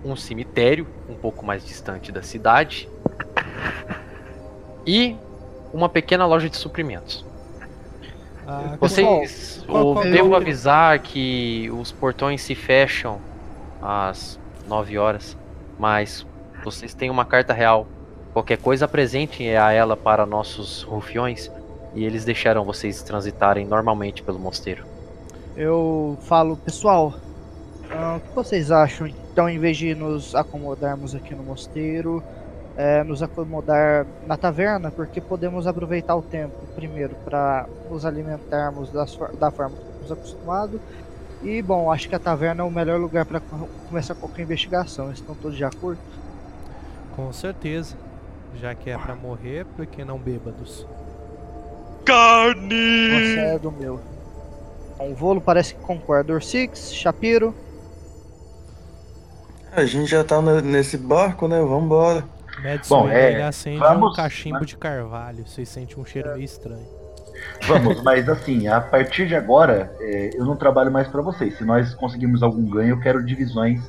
um cemitério um pouco mais distante da cidade e uma pequena loja de suprimentos. Ah, Vocês, qual- qual- devo avisar que os portões se fecham às 9 horas, mas vocês têm uma carta real. Qualquer coisa apresentem a ela para nossos rufiões e eles deixarão vocês transitarem normalmente pelo mosteiro. Eu falo, pessoal, ah, o que vocês acham? Então, em vez de nos acomodarmos aqui no mosteiro, é, nos acomodar na taverna, porque podemos aproveitar o tempo, primeiro, para nos alimentarmos das for- da forma que estamos acostumados. E, bom, acho que a taverna é o melhor lugar para começar qualquer investigação. Estão todos de acordo? Com certeza. Já que é pra morrer, por que não bêbados? Carne! Você é do meu. Bom, o Volo parece que concorda. Orsix, Shapiro, A gente já tá nesse barco, né? Vambora. Madison, Bom, é, ele acende vamos- um cachimbo de carvalho. Vocês sentem um cheiro meio estranho. Vamos, mas assim, a partir de agora, é, eu não trabalho mais pra vocês. Se nós conseguirmos algum ganho, eu quero divisões.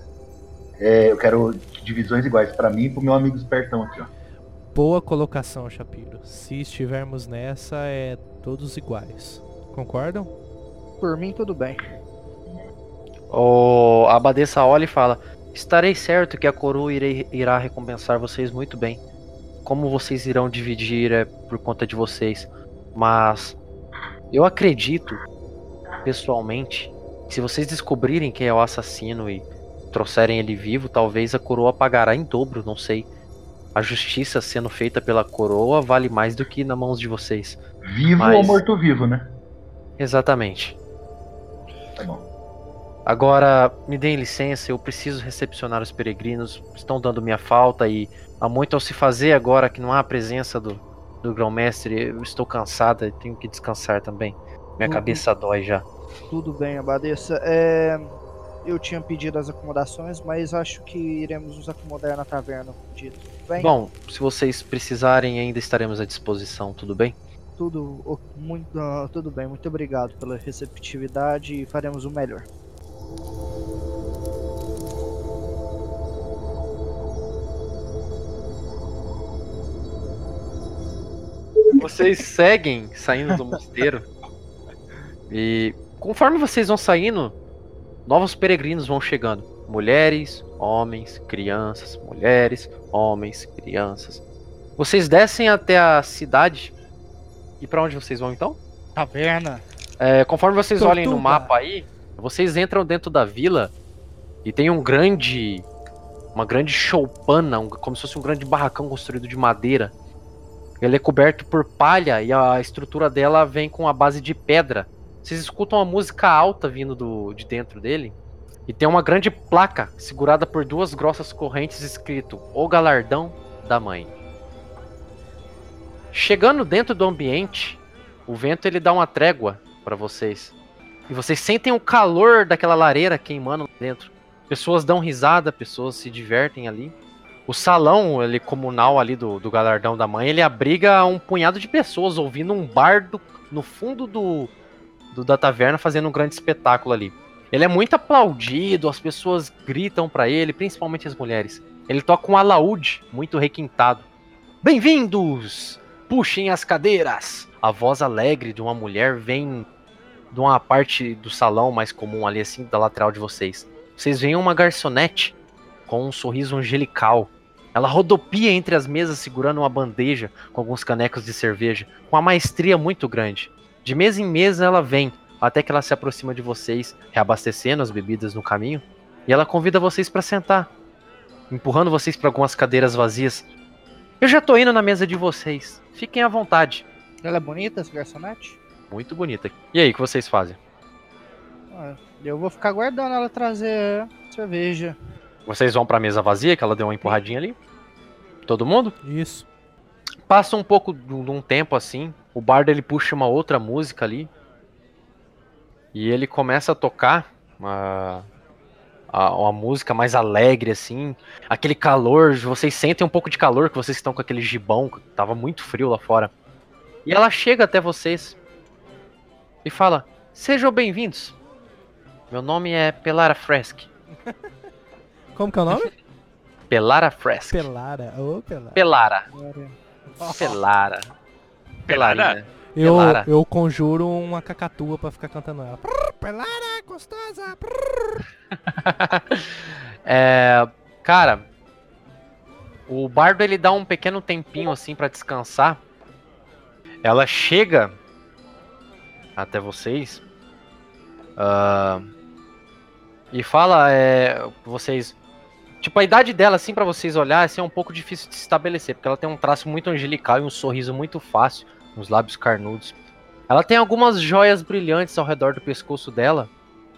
é, eu quero divisões iguais pra mim e pro meu amigo espertão aqui, ó. Boa colocação, Shapiro. Se estivermos nessa, é todos iguais. Concordam? Por mim, tudo bem. O abadesa olha e fala: Estarei certo que a coroa irei- irá recompensar vocês muito bem. Como vocês irão dividir é por conta de vocês. Mas eu acredito, pessoalmente, que se vocês descobrirem quem é o assassino e trouxerem ele vivo, talvez a coroa pagará em dobro, não sei. A justiça sendo feita pela coroa vale mais do que na mãos de vocês. Vivo Mas- ou morto-vivo, né? Exatamente. Tá bom. Agora, me deem licença, eu preciso recepcionar os peregrinos. Estão dando minha falta e há muito ao se fazer agora que não há a presença do, do grão-mestre. Eu estou cansada e tenho que descansar também. Minha Uhum. cabeça dói já. Tudo bem, Abadesa. É, Eu tinha pedido as acomodações, mas acho que iremos nos acomodar na taverna, dito. Bem, Bom, se vocês precisarem, ainda estaremos à disposição, tudo bem? Tudo, muito, tudo bem. Muito obrigado pela receptividade e faremos o melhor. Vocês seguem saindo do mosteiro. E conforme vocês vão saindo, novos peregrinos vão chegando. Mulheres, homens, crianças, mulheres, homens, crianças. Vocês descem até a cidade. E pra onde vocês vão então? Taverna. É, conforme vocês olhem no Tortuga. mapa aí, vocês entram dentro da vila e tem um grande. Uma grande choupana, um- como se fosse um grande barracão construído de madeira. Ele é coberto por palha e a estrutura dela vem com a base de pedra. Vocês escutam uma música alta vindo do, de dentro dele. E tem uma grande placa segurada por duas grossas correntes escrito O Galardão da Mãe. Chegando dentro do ambiente, o vento ele dá uma trégua para vocês. E vocês sentem o calor daquela lareira queimando dentro. Pessoas dão risada, pessoas se divertem ali. O salão ele comunal ali do, do galardão da mãe, ele abriga um punhado de pessoas ouvindo um bardo no fundo do, do da taverna fazendo um grande espetáculo ali. Ele é muito aplaudido, as pessoas gritam pra ele, principalmente as mulheres. Ele toca um alaúde muito requintado. Bem-vindos! Puxem as cadeiras! A voz alegre de uma mulher vem de uma parte do salão mais comum ali, assim, da lateral de vocês. Vocês veem uma garçonete com um sorriso angelical. Ela rodopia entre as mesas segurando uma bandeja com alguns canecos de cerveja, com uma maestria muito grande. De mesa em mesa ela vem, até que ela se aproxima de vocês, reabastecendo as bebidas no caminho, e ela convida vocês para sentar, empurrando vocês para algumas cadeiras vazias. Eu já tô indo na mesa de vocês. Fiquem à vontade. Ela é bonita, essa garçonete? Muito bonita. E aí, o que vocês fazem? Ah, eu vou ficar guardando ela trazer cerveja. Vocês vão pra mesa vazia, que ela deu uma empurradinha ali? Todo mundo? Isso. Passa um pouco de um de um tempo assim, o bardo ele puxa uma outra música ali. E ele começa a tocar uma, a- uma música mais alegre assim, aquele calor, vocês sentem um pouco de calor que vocês estão com aquele gibão, que tava muito frio lá fora. E ela chega até vocês e fala: "Sejam bem-vindos. Meu nome é Pelara Fresk. Como que é o nome? Pelara Fresk. Pelara. Ô, Pelara. Pelara. Agora- Pelara. Pelarina. Eu, Pelara. eu conjuro uma cacatua pra ficar cantando ela. Pelara, gostosa. É, cara, o bardo ele dá um pequeno tempinho assim pra descansar. Ela chega até vocês ah, e fala, é, vocês, tipo a idade dela assim pra vocês olhar assim, é um pouco difícil de se estabelecer porque ela tem um traço muito angelical e um sorriso muito fácil, uns lábios carnudos. Ela tem algumas joias brilhantes ao redor do pescoço dela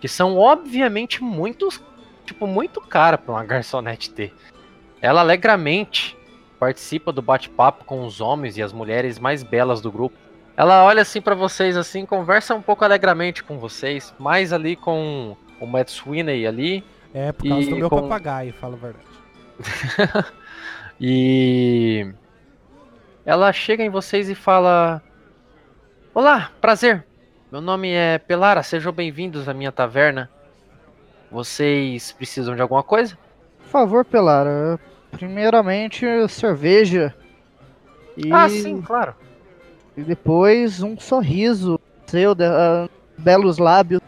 que são obviamente muito tipo, muito cara pra uma garçonete ter. Ela alegremente participa do bate-papo com os homens e as mulheres mais belas do grupo. Ela olha assim pra vocês assim, conversa um pouco alegremente com vocês, mais ali com o Matt Sweeney ali, É, por causa do meu com- papagaio, fala a verdade. E ela chega em vocês e fala: Olá, prazer. Meu nome é Pelara, sejam bem-vindos à minha taverna. Vocês precisam de alguma coisa? Por favor, Pelara. Primeiramente, cerveja. E, Ah, sim, claro. e depois um sorriso seu, de- ah, belos lábios.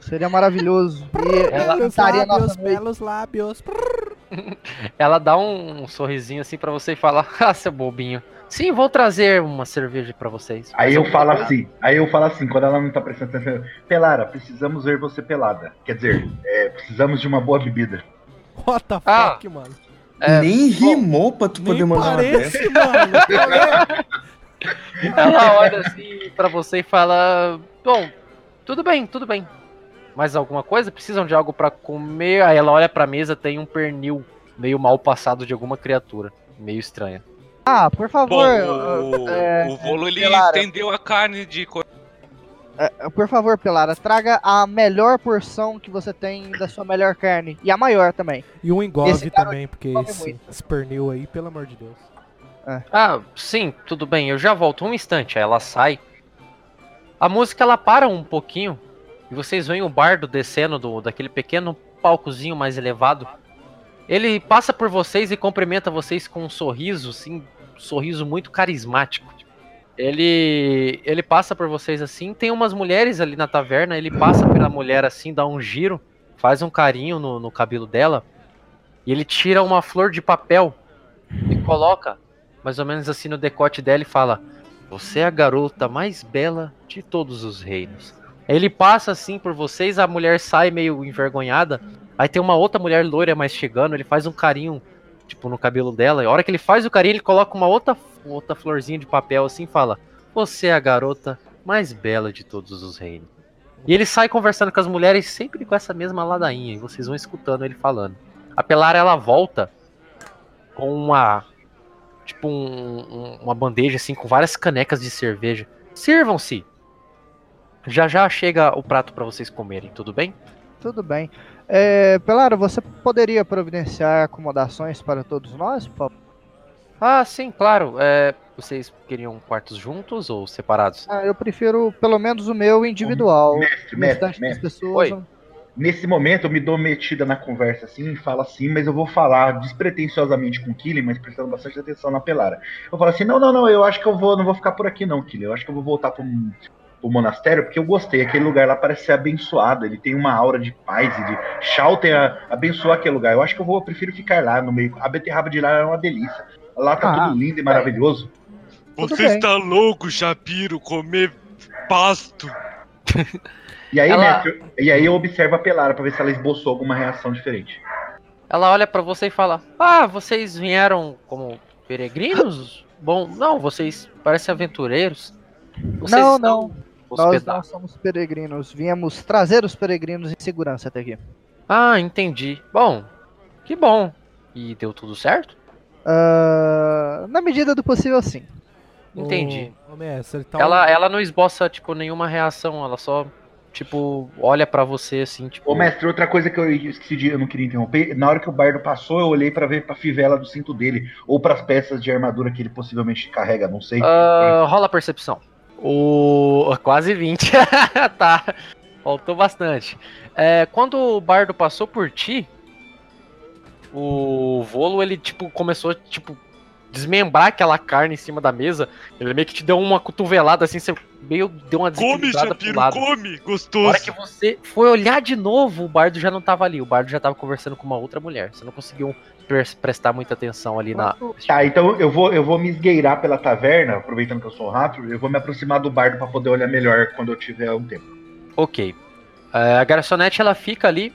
Seria maravilhoso. E Ela- Belos nossa lábios, noite. belos lábios. Ela dá um sorrisinho assim pra você e fala: Ah, seu bobinho. Sim, vou trazer uma cerveja pra vocês. Aí eu falo assim, aí eu falo assim, quando ela não tá prestando atenção, Pelara, precisamos ver você pelada. Quer dizer, é, precisamos de uma boa bebida. What the Ah, fuck, mano? É, Nem rimou pra tu poder mandar uma dessa. parece. Ela olha assim pra você e fala: Bom, tudo bem, tudo bem. Mais alguma coisa? Precisam de algo pra comer? Aí ela olha pra mesa, tem um pernil meio mal passado de alguma criatura. Meio estranha. Ah, por Bom, favor. o, é, o Volo ele Pelara. estendeu a carne de ah, por favor, Pelara, traga a melhor porção que você tem da sua melhor carne. E a maior também. E um engove também, porque esse, esse pernil aí, pelo amor de Deus. Ah, sim, tudo bem, eu já volto um instante. Aí ela sai. A música ela para um pouquinho. E vocês veem o bardo descendo do, daquele pequeno palcozinho mais elevado. Ele passa por vocês e cumprimenta vocês com um sorriso, assim, sorriso muito carismático. Ele ele passa por vocês assim, tem umas mulheres ali na taverna, ele passa pela mulher assim, dá um giro, faz um carinho no, no cabelo dela, e ele tira uma flor de papel e coloca mais ou menos assim no decote dela e fala: Você é a garota mais bela de todos os reinos. Ele passa assim por vocês, a mulher sai meio envergonhada. Aí tem uma outra mulher loira mais chegando, ele faz um carinho, tipo, no cabelo dela. E a hora que ele faz o carinho, ele coloca uma outra, outra florzinha de papel assim e fala: Você é a garota mais bela de todos os reinos. E ele sai conversando com as mulheres sempre com essa mesma ladainha. E vocês vão escutando ele falando. A Pelara ela volta com uma tipo um- um- uma bandeja assim com várias canecas de cerveja. Sirvam-se. Já já chega o prato pra vocês comerem, tudo bem? Tudo bem. É, Pelara, você poderia providenciar acomodações para todos nós, por favor? Ah, sim, claro. É, vocês queriam quartos juntos ou separados? Ah, eu prefiro pelo menos o meu individual. Mestre, mestre, mestre. pessoas. Oi. Nesse momento eu me dou metida na conversa assim e falo assim, mas eu vou falar despretensiosamente com o Killing, mas prestando bastante atenção na Pelara. Eu falo assim, não, não, não, eu acho que eu vou, não vou ficar por aqui não, Killing. Eu acho que eu vou voltar pro, pro monastério, porque eu gostei. Aquele lugar lá parece ser abençoado. Ele tem uma aura de paz e de Shalten a- abençoou aquele lugar. Eu acho que eu vou, eu prefiro ficar lá no meio. A beterraba de lá é uma delícia. Lá tá Ah, tudo lindo e maravilhoso. Tudo Você está louco, Shapiro, comer pasto. E aí, Ela- mestre, e aí eu observo a Pelara pra ver se ela esboçou alguma reação diferente. Ela olha pra você e fala: Ah, vocês vieram como peregrinos? Bom, não, vocês parecem aventureiros. Vocês Não, estão não. Nós hospedados. não somos peregrinos. Viemos trazer os peregrinos em segurança até aqui. Ah, entendi. Bom, que bom. E deu tudo certo? Ah, na medida do possível, sim. Entendi. Ô, mestre, tá Ela, ela não esboça, tipo, nenhuma reação, ela só, tipo, olha pra você assim, tipo. Ô, mestre, outra coisa que eu esqueci de, eu não queria interromper, na hora que o bardo passou, eu olhei pra ver pra fivela do cinto dele, ou pras peças de armadura que ele possivelmente carrega, não sei. Ah, rola a percepção. O. Quase 20. tá. Faltou bastante. É, quando o bardo passou por ti, o Volo, ele, tipo, começou, tipo, desmembrar aquela carne em cima da mesa. Ele meio que te deu uma cotovelada assim, você meio deu uma Come, Shapiro, lado. come. Na Gostoso. hora que você foi olhar de novo, o bardo já não tava ali. O bardo já tava conversando com uma outra mulher. Você não conseguiu pres- prestar muita atenção ali na. Tá, então eu vou, eu vou me esgueirar pela taverna, aproveitando que eu sou rápido, eu vou me aproximar do bardo pra poder olhar melhor quando eu tiver um tempo. Ok. É, a garçonete ela fica ali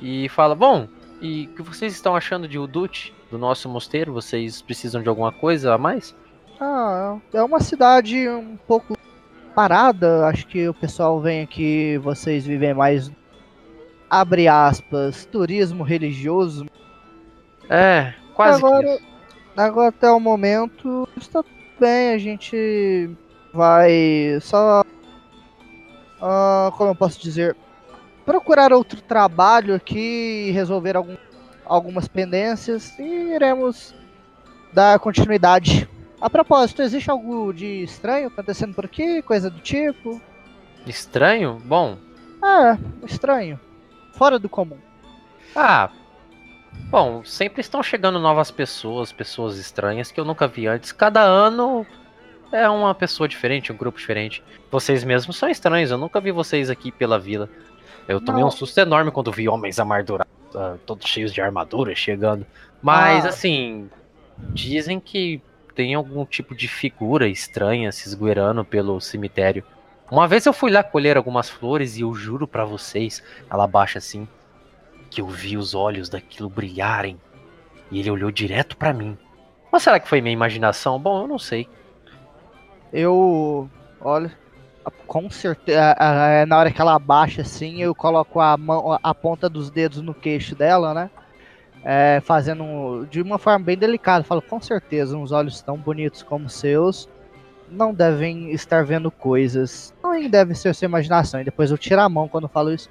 e fala: Bom, e o que vocês estão achando de Udut, do nosso mosteiro? Vocês precisam de alguma coisa a mais? Ah, é uma cidade um pouco parada. Acho que o pessoal vem aqui, vocês vivem mais. Abre aspas, turismo religioso. É, quase Agora-. Agora até o momento está tudo bem, a gente vai só. ah, como eu posso dizer? procurar outro trabalho aqui, resolver algum, algumas pendências e iremos dar continuidade. A propósito, existe algo de estranho acontecendo por aqui? Coisa do tipo? Estranho? Bom, Ah, estranho. Fora do comum. ah. Bom, sempre estão chegando novas pessoas, pessoas estranhas que eu nunca vi antes. Cada ano é uma pessoa diferente, um grupo diferente. Vocês mesmos são estranhos, eu nunca vi vocês aqui pela vila. Eu tomei Não. um susto enorme quando vi homens amargurados, ah, todos cheios de armadura chegando. Mas Ah. assim, dizem que tem algum tipo de figura estranha se esgueirando pelo cemitério. Uma vez eu fui lá colher algumas flores e eu juro pra vocês, ela baixa assim, que eu vi os olhos daquilo brilharem e ele olhou direto pra mim. Ou será que foi minha imaginação? Bom, eu não sei. Eu. Olha. Com certeza. Na hora que ela abaixa assim, eu coloco a, mão, a ponta dos dedos no queixo dela, né? É, fazendo de uma forma bem delicada. Falo, com certeza, uns olhos tão bonitos como seus não devem estar vendo coisas. Não deve ser sua imaginação. E depois eu tiro a mão quando falo isso.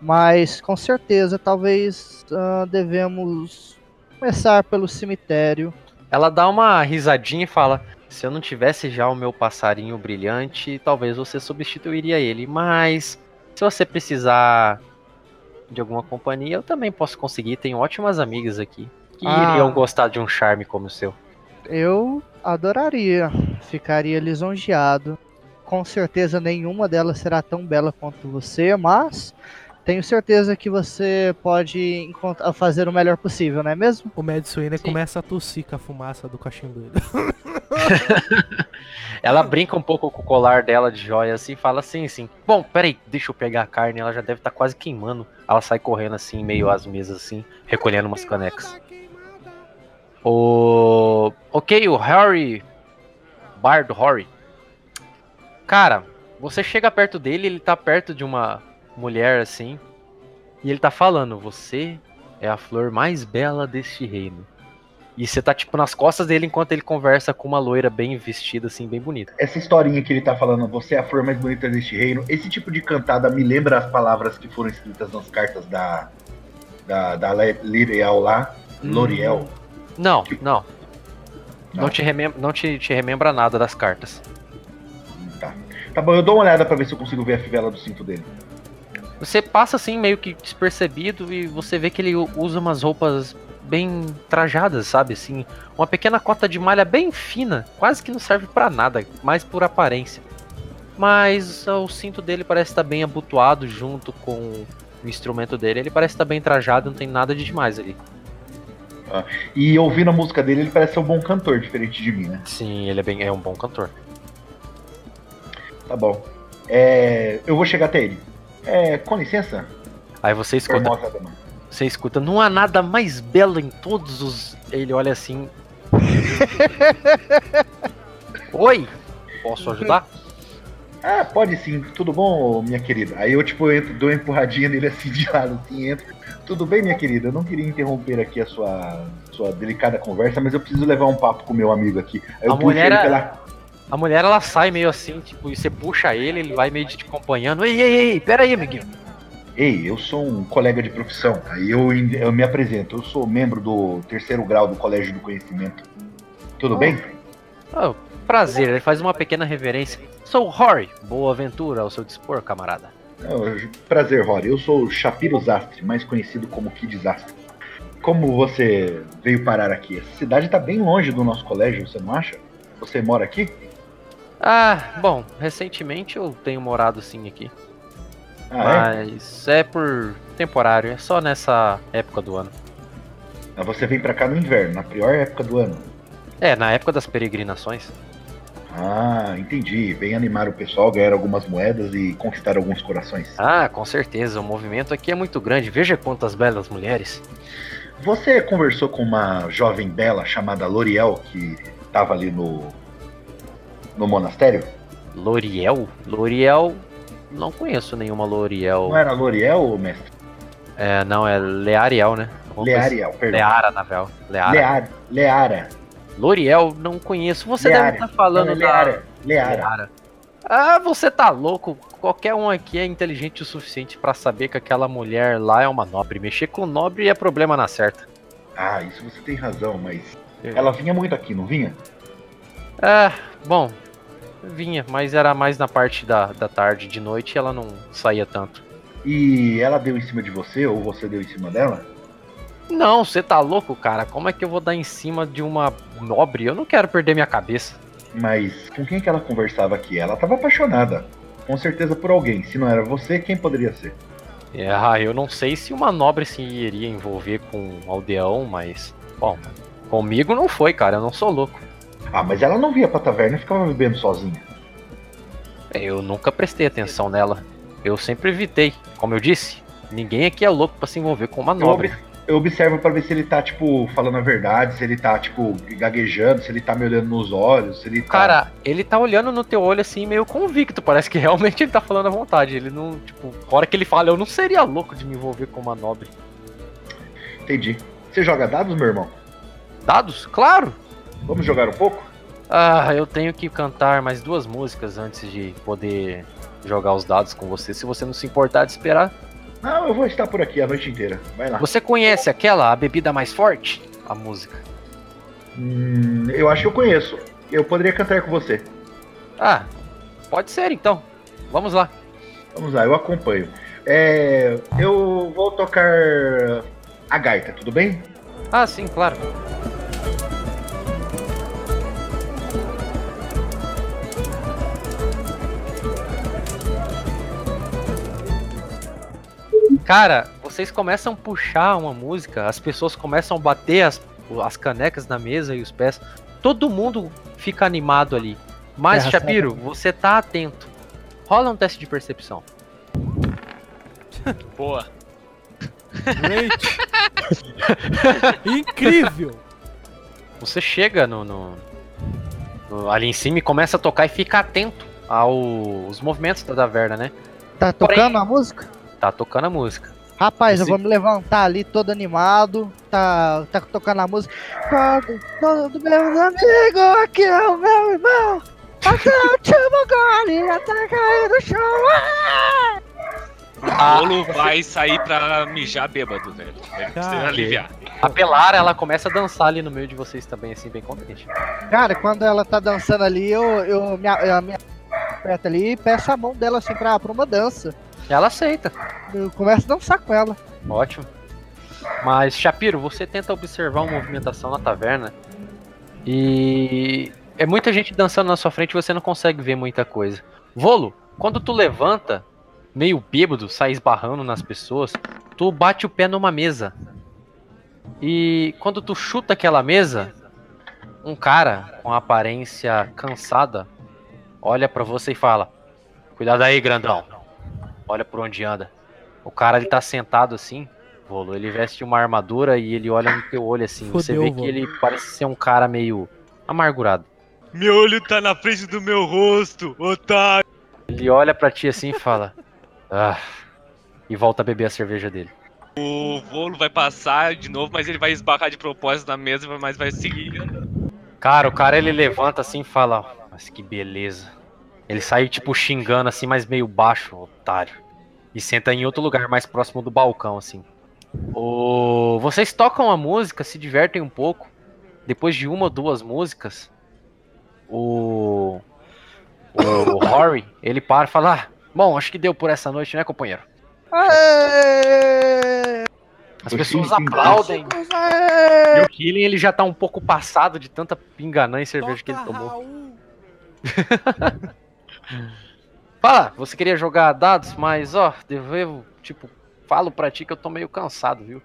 Mas com certeza, talvez ah, devemos começar pelo cemitério. Ela dá uma risadinha e fala: Se eu não tivesse já o meu passarinho brilhante, talvez você substituiria ele. Mas se você precisar de alguma companhia, eu também posso conseguir. Tenho ótimas amigas aqui que Ah. iriam gostar de um charme como o seu. Eu adoraria, ficaria lisonjeado. Com certeza nenhuma delas será tão bela quanto você, mas tenho certeza que você pode encontrar, fazer o melhor possível, não é mesmo? O Mad Sim. começa a tossir com a fumaça do cachimbo dele. Ela brinca um pouco com o colar dela de joia assim e fala assim, assim. Bom, peraí, deixa eu pegar a carne, ela já deve estar quase queimando. Ela sai correndo assim, meio às mesas assim, recolhendo umas canecas. O. Ok, o Harry. Bardo Harry. Cara, você chega perto dele, ele tá perto de uma mulher assim. E ele tá falando: Você é a flor mais bela deste reino. E você tá tipo nas costas dele enquanto ele conversa com uma loira bem vestida, assim, bem bonita. Essa historinha que ele tá falando, você é a flor mais bonita deste reino, esse tipo de cantada me lembra as palavras que foram escritas nas cartas da. Da, da L'Oreal lá. L'Oreal. Não, não. Não? Não, te, remem não te, te remembra nada das cartas. Tá. Tá bom, eu dou uma olhada pra ver se eu consigo ver a fivela do cinto dele. Você passa assim, meio que despercebido, e você vê que ele usa umas roupas bem trajadas, sabe? Assim, uma pequena cota de malha bem fina, quase que não serve pra nada, mais por aparência. Mas ah, o cinto dele parece estar bem abotoado junto com o instrumento dele. Ele parece estar bem trajado, não tem nada de demais ali. E ouvindo a música dele, ele parece ser um bom cantor, diferente de mim, né? Sim, ele é, bem, é um bom cantor. Tá bom. É, eu vou chegar até ele. É, com licença, Aí você escuta. Você escuta, não há nada mais belo em todos os. Ele olha assim. Oi! Posso ajudar? Ah, pode sim, tudo bom, minha querida? Aí eu, tipo, entro, dou uma empurradinha nele assim de lado, assim, entro. Tudo bem, minha querida? Eu não queria interromper aqui a sua, sua delicada conversa, mas eu preciso levar um papo com o meu amigo aqui. Aí eu A puxo mulher ele pela. A mulher ela sai meio assim, tipo, e você puxa ele, ele vai meio te acompanhando. Ei, ei, ei, pera aí, amiguinho. Ei, eu sou um colega de profissão. Aí eu, eu me apresento. Eu sou membro do terceiro grau do Colégio do Conhecimento. Tudo Oh. bem? Oh, prazer, ele faz uma pequena reverência. Sou Rory, boa aventura ao seu dispor, camarada. É, Prazer, Rory. Eu sou o Shapiro Zastre, mais conhecido como Kid Zastre. Como você veio parar aqui? Essa cidade tá bem longe do nosso colégio, você não acha? Você mora aqui? Ah, bom, recentemente eu tenho morado sim aqui. Ah, é? mas é por temporário, é só nessa época do ano. Ah, Você vem pra cá no inverno, na pior época do ano. É, na época das peregrinações. Ah, entendi. Vem animar o pessoal, ganhar algumas moedas e conquistar alguns corações. Ah, com certeza, o movimento aqui é muito grande. Veja quantas belas mulheres. Você conversou com uma jovem bela chamada L'Oreal que tava ali no no monastério? L'Oreal? L'Oreal? Não conheço nenhuma L'Oreal. Não era L'Oreal, mestre? É, não, é Leariel, né? Alguma coisa assim. perdão. Leara, na véu. Leara. Leara. Leara. L'Oreal, não conheço. Você Leara. deve estar falando Não, é da... Leara. Leara. Leara. Ah, você tá louco. qualquer um aqui é inteligente o suficiente pra saber que aquela mulher lá é uma nobre. Mexer com nobre é problema na certa. Ah, isso você tem razão, mas ela vinha muito aqui, não vinha? É, bom, vinha, mas era mais na parte da, da tarde, de noite ela não saía tanto. E ela deu em cima de você ou você deu em cima dela? Não, você tá louco, cara? Como é que eu vou dar em cima de uma nobre? Eu não quero perder minha cabeça. Mas com quem que ela conversava aqui? Ela tava apaixonada. Com certeza por alguém. Se não era você, quem poderia ser? É, ah, eu não sei se uma nobre se iria envolver com um aldeão, mas. Bom, comigo não foi, cara. Eu não sou louco. Ah, mas ela não via pra taverna e ficava bebendo sozinha. Eu nunca prestei atenção nela. Eu sempre evitei. Como eu disse, ninguém aqui é louco pra se envolver com uma Eu, nobre. ob- eu observo pra ver se ele tá, tipo, falando a verdade, se ele tá, tipo, gaguejando, se ele tá me olhando nos olhos, se ele tá. Cara, ele tá olhando no teu olho assim, meio convicto. Parece que realmente ele tá falando à vontade. Ele não, tipo, a hora que ele fala, eu não seria louco de me envolver com uma nobre. Entendi. Você joga dados, meu irmão? Dados? Claro! Vamos jogar um pouco? Ah, eu tenho que cantar mais duas músicas antes de poder jogar os dados com você. Se você não se importar de esperar. Não, eu vou estar por aqui a noite inteira. Vai lá. Você conhece aquela, a bebida mais forte? A música. Hum, eu acho que eu conheço. Eu poderia cantar com você. Ah, pode ser então. Vamos lá. Vamos lá, eu acompanho. É, eu vou tocar a gaita, tudo bem? Ah, sim, claro. Cara, vocês começam a puxar uma música, as pessoas começam a bater as, as canecas na mesa e os pés. Todo mundo fica animado ali. Mas, É, Shapiro, você tá atento. Rola um teste de percepção. Boa. Great. Incrível. Você chega no, no- no- ali em cima e começa a tocar e fica atento aos movimentos da taverna, né? Tá tocando a música? Tá tocando a música. Rapaz, eu Esse- vou me levantar ali todo animado. Tá, tá tocando a música. Todo, todo meus amigos, aqui é o meu irmão. Até o último gole, até cair no chão. Ah! O Rolo vai sair pra mijar bêbado, velho. Ele precisa aliviar. A Pelara, ela começa a dançar ali no meio de vocês também, assim, bem contente. Cara, quando ela tá dançando ali, eu, eu me, eu me aperto ali e peço a mão dela assim pra, pra uma dança. Ela aceita. Eu começo a dançar com ela. Ótimo. Mas, Shapiro, você tenta observar uma movimentação na taverna e é muita gente dançando na sua frente e você não consegue ver muita coisa. Volo, quando tu levanta, meio bêbado, sai esbarrando nas pessoas, tu bate o pé numa mesa. E quando tu chuta aquela mesa, um cara com aparência cansada olha pra você e fala: Cuidado aí, grandão. Olha por onde anda. O cara ele tá sentado assim, Volo, ele veste uma armadura e ele olha no teu olho assim. você vê que ele parece ser um cara meio amargurado. Meu olho tá na frente do meu rosto, otário. Ele olha pra ti assim e fala: Ah. E volta a beber a cerveja dele. O Volo vai passar de novo, mas ele vai esbarrar de propósito na mesa, mas vai seguir. Cara, o cara ele levanta assim e fala: Mas que beleza. Ele sai tipo xingando assim, mas meio baixo, otário. E senta em outro lugar mais próximo do balcão assim. O... Vocês tocam a música, se divertem um pouco. Depois de uma ou duas músicas, o. O Rory, ele para e fala: ah, Bom, acho que deu por essa noite, né, companheiro? Aê! As pessoas aplaudem. Aê! E o Killing ele já tá um pouco passado de tanta pinganã e cerveja que ele Toca, tomou. Fala, você queria jogar dados, mas ó, devo, tipo, falo pra ti que eu tô meio cansado, viu?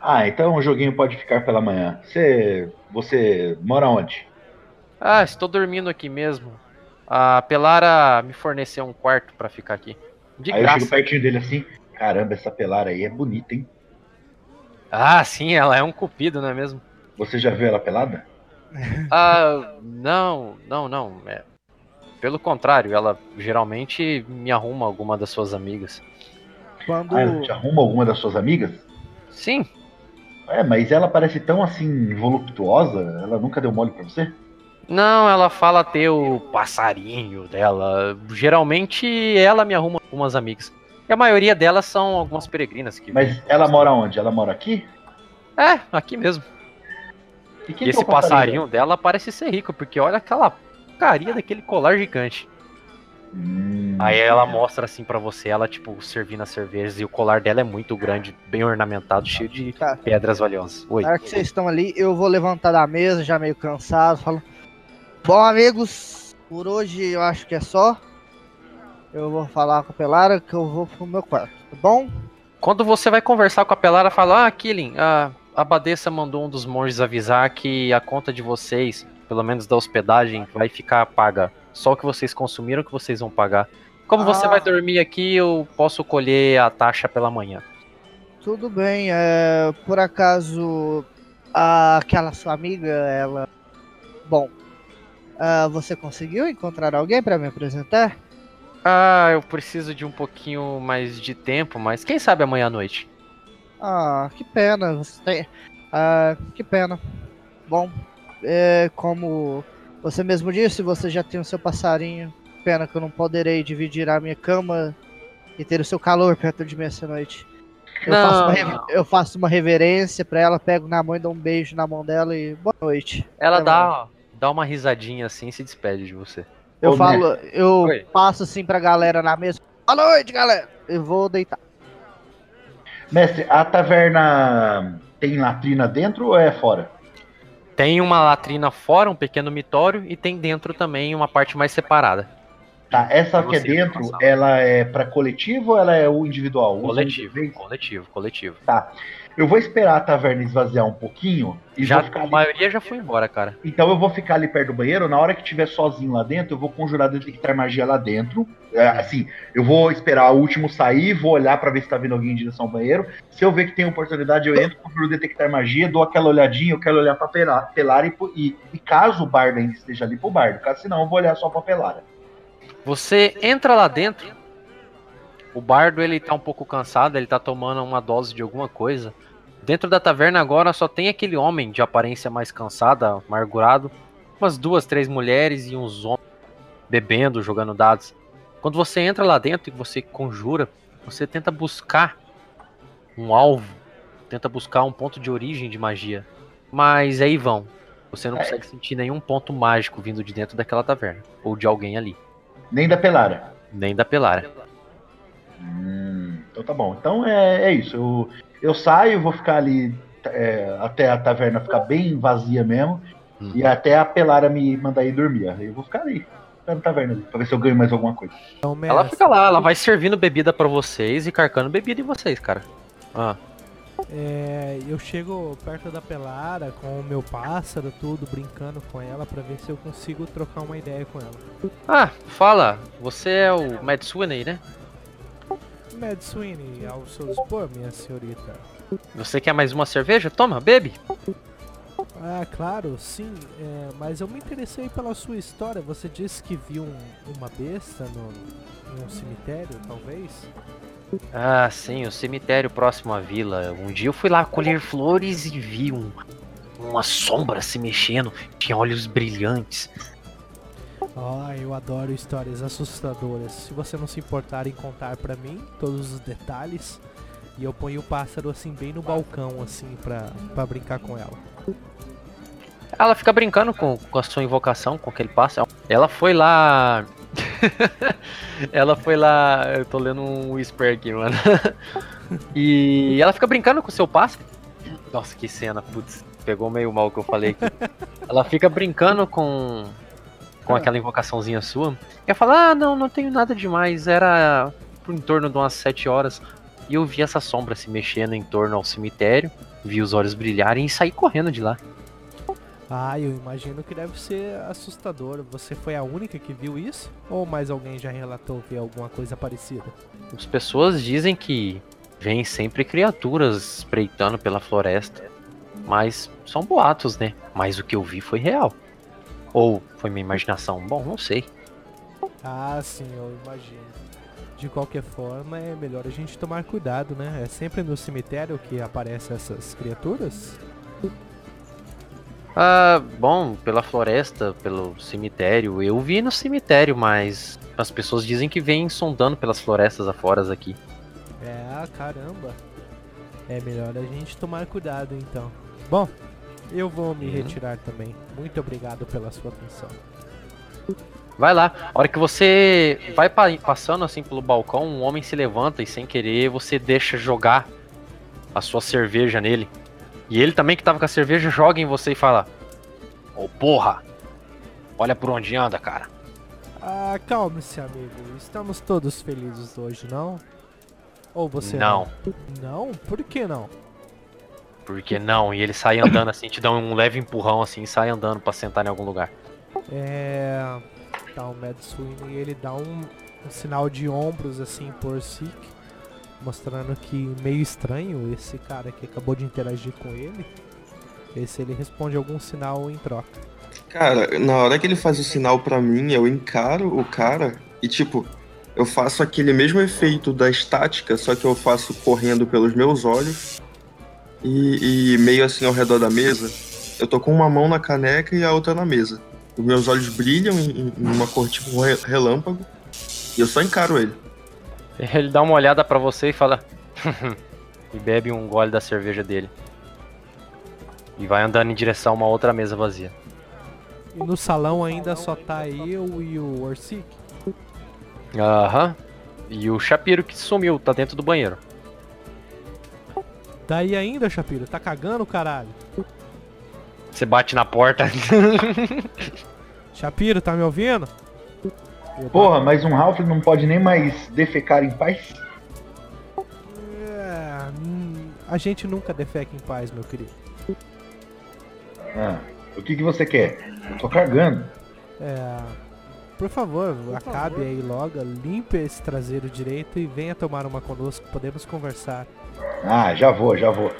Ah, então o joguinho pode ficar pela manhã. Você. Você mora onde? Ah, estou dormindo aqui mesmo. A Pelara me forneceu um quarto pra ficar aqui. De aí eu chego graça. pertinho dele assim. Caramba, essa pelara aí é bonita, hein? Ah, sim, ela é um cupido, não é mesmo? Você já viu ela pelada? Ah, não, não, não. é- Pelo contrário, ela geralmente me arruma alguma das suas amigas. Quando. Ah, ela te arruma alguma das suas amigas? Sim, É, mas ela parece tão assim voluptuosa, ela nunca deu mole pra você? Não, ela fala ter o passarinho dela. Geralmente ela me arruma algumas amigas. E a maioria delas são algumas peregrinas que. Mas ela mora onde? Ela mora aqui? É, aqui mesmo. E, E esse é o passarinho dela parece ser rico, porque olha aquela carinha daquele colar gigante. Hum, Aí ela mostra assim pra você, ela tipo servindo as cervejas e o colar dela é muito grande, bem ornamentado, cheio de Tá. pedras valiosas. Oi. Na hora que vocês estão ali, eu vou levantar da mesa, já meio cansado, falo. Bom, amigos, por hoje eu acho que é só. Eu vou falar com a Pelara que eu vou pro meu quarto, tá bom? Quando você vai conversar com a Pelara, fala: Ah, Killing, a abadesa mandou um dos monges avisar que a conta de vocês, pelo menos da hospedagem, vai ficar paga. Só o que vocês consumiram que vocês vão pagar. Como você Ah. vai dormir aqui, eu posso colher a taxa pela manhã. Tudo bem, é, por acaso a- aquela sua amiga, ela. Bom, ah, você conseguiu encontrar alguém pra me apresentar? Ah, eu preciso de um pouquinho mais de tempo, mas quem sabe amanhã à noite. Ah, que pena, você tem. Ah, que pena. Bom, é, como você mesmo disse, você já tem o seu passarinho. Pena que eu não poderei dividir a minha cama e ter o seu calor perto de mim essa noite. Eu, Não, faço, uma, eu faço uma reverência pra ela, pego na mão e dou um beijo na mão dela e boa noite. Ela Até dá, dá uma risadinha assim e se despede de você. Eu Ô, falo, eu Oi. passo assim pra galera na mesa. Boa noite, galera! Eu vou deitar. Mestre, a taverna tem latrina dentro ou é fora? Tem uma latrina fora, um pequeno mitório, e tem dentro também uma parte mais separada. Tá, essa que é dentro, ela é pra coletivo ou ela é o individual? Coletivo, coletivo, coletivo. Eu vou esperar a taverna esvaziar um pouquinho e Já, a ali. maioria já foi embora, cara. Então eu vou ficar ali perto do banheiro. Na hora que tiver sozinho lá dentro, eu vou conjurar detectar magia lá dentro. É, assim, eu vou esperar o último sair, vou olhar pra ver se tá vindo alguém em direção ao banheiro. Se eu ver que tem oportunidade, eu entro, conjuro detectar magia, dou aquela olhadinha, eu quero olhar pra Pela- Pelara e, e, e caso o bardo ainda esteja ali pro bardo. Caso senão, eu vou olhar só pra Pelara. Você entra lá dentro. O bardo ele tá um pouco cansado, ele tá tomando uma dose de alguma coisa. Dentro da taverna agora só tem aquele homem de aparência mais cansada, amargurado, umas duas, três mulheres e uns homens bebendo, jogando dados. Quando você entra lá dentro e você conjura, você tenta buscar um alvo, tenta buscar um ponto de origem de magia. Mas aí vão. Você não consegue sentir nenhum ponto mágico vindo de dentro daquela taverna ou de alguém ali, Nem da Pelara. nem da Pelara. Hum, então tá bom. Então é, é isso. Eu, eu saio, vou ficar ali é, até a taverna ficar bem vazia mesmo. Hum. E até a Pelara me mandar ir dormir. Aí eu vou ficar ali, na taverna ali, pra ver se eu ganho mais alguma coisa. Então, Ela fica lá, ela vai servindo bebida pra vocês e carcando bebida em vocês, cara. Ah, é, eu chego perto da Pelara com o meu pássaro, tudo, brincando com ela pra ver se eu consigo trocar uma ideia com ela. ah fala, você é o Mad Sweeney, né? Mad Sweeney, ao seu dispor, minha senhorita. Você quer mais uma cerveja? Toma, bebe. Ah, claro, sim, é, mas eu me interessei pela sua história. Você disse que viu um- uma besta no, em um cemitério, talvez? Ah, sim, o cemitério próximo à vila. Um dia eu fui lá colher flores e vi um, uma sombra se mexendo. Tinha olhos brilhantes. Ah, eu adoro histórias assustadoras. Se você não se importar em contar pra mim todos os detalhes, e eu ponho o pássaro assim bem no balcão, assim, pra, pra brincar com ela. Ela fica brincando com, com a sua invocação, com aquele pássaro. Ela foi lá. ela foi lá. Eu tô lendo um whisper aqui, mano. e ela fica brincando com o seu pássaro. Nossa, que cena, putz. Pegou meio mal o que eu falei aqui. ela fica brincando com. Com aquela invocaçãozinha sua. E ela fala: Ah, não, não tenho nada demais. Era por em torno de umas 7 horas. E eu vi essa sombra se mexendo em torno ao cemitério. Vi os olhos brilharem e saí correndo de lá. Ah, eu imagino que deve ser assustador. Você foi a única que viu isso? Ou mais alguém já relatou ver alguma coisa parecida? As pessoas dizem que vêm sempre criaturas espreitando pela floresta. Mas são boatos, né? Mas o que eu vi foi real. Ou foi minha imaginação? Bom, não sei. Ah, sim, eu imagino. De qualquer forma, é melhor a gente tomar cuidado, né? É sempre no cemitério que aparecem essas criaturas? Ah, bom, pela floresta, pelo cemitério. Eu vi no cemitério, mas as pessoas dizem que vêm sondando pelas florestas afora aqui. É, caramba. É melhor a gente tomar cuidado então. Bom, eu vou me Uhum. retirar também. Muito obrigado pela sua atenção. Vai lá. A hora que você vai pa- passando assim pelo balcão, um homem se levanta e sem querer você deixa jogar a sua cerveja nele. E ele também que tava com a cerveja joga em você e fala: Ô porra, olha por onde anda, cara. Ah, calme-se, amigo. Estamos todos felizes hoje, não? Ou você não, Não? Por que não? Porque não. E ele sai andando assim, te dá um leve empurrão assim e sai andando pra sentar em algum lugar. É. Tá, o Mad Sweeney ele dá um, um sinal de ombros assim por Sik, mostrando que meio estranho esse cara que acabou de interagir com ele. Ver se ele responde algum sinal em troca. Cara, na hora que ele faz o sinal pra mim, eu encaro o cara e, tipo, eu faço aquele mesmo efeito da estática, só que eu faço correndo pelos meus olhos e, e meio assim ao redor da mesa. Eu tô com uma mão na caneca e a outra na mesa. Os meus olhos brilham em, em uma cor tipo re- relâmpago e eu só encaro ele. Ele dá uma olhada pra você e fala. e bebe um gole da cerveja dele. E vai andando em direção a uma outra mesa vazia. E no salão ainda só tá eu e o Orsik. Aham. E o Shapiro que sumiu, tá dentro do banheiro. Daí ainda, Shapiro, tá cagando, caralho? Você bate na porta. Shapiro, tá me ouvindo? Porra, mas um Ralph não pode nem mais defecar em paz? É, hum, a gente nunca defeca em paz, meu querido. Ah, o que, que você quer? Eu tô cagando. É, por favor, acabe aí logo, limpe esse traseiro direito e venha tomar uma conosco, podemos conversar. Ah, já vou, já vou.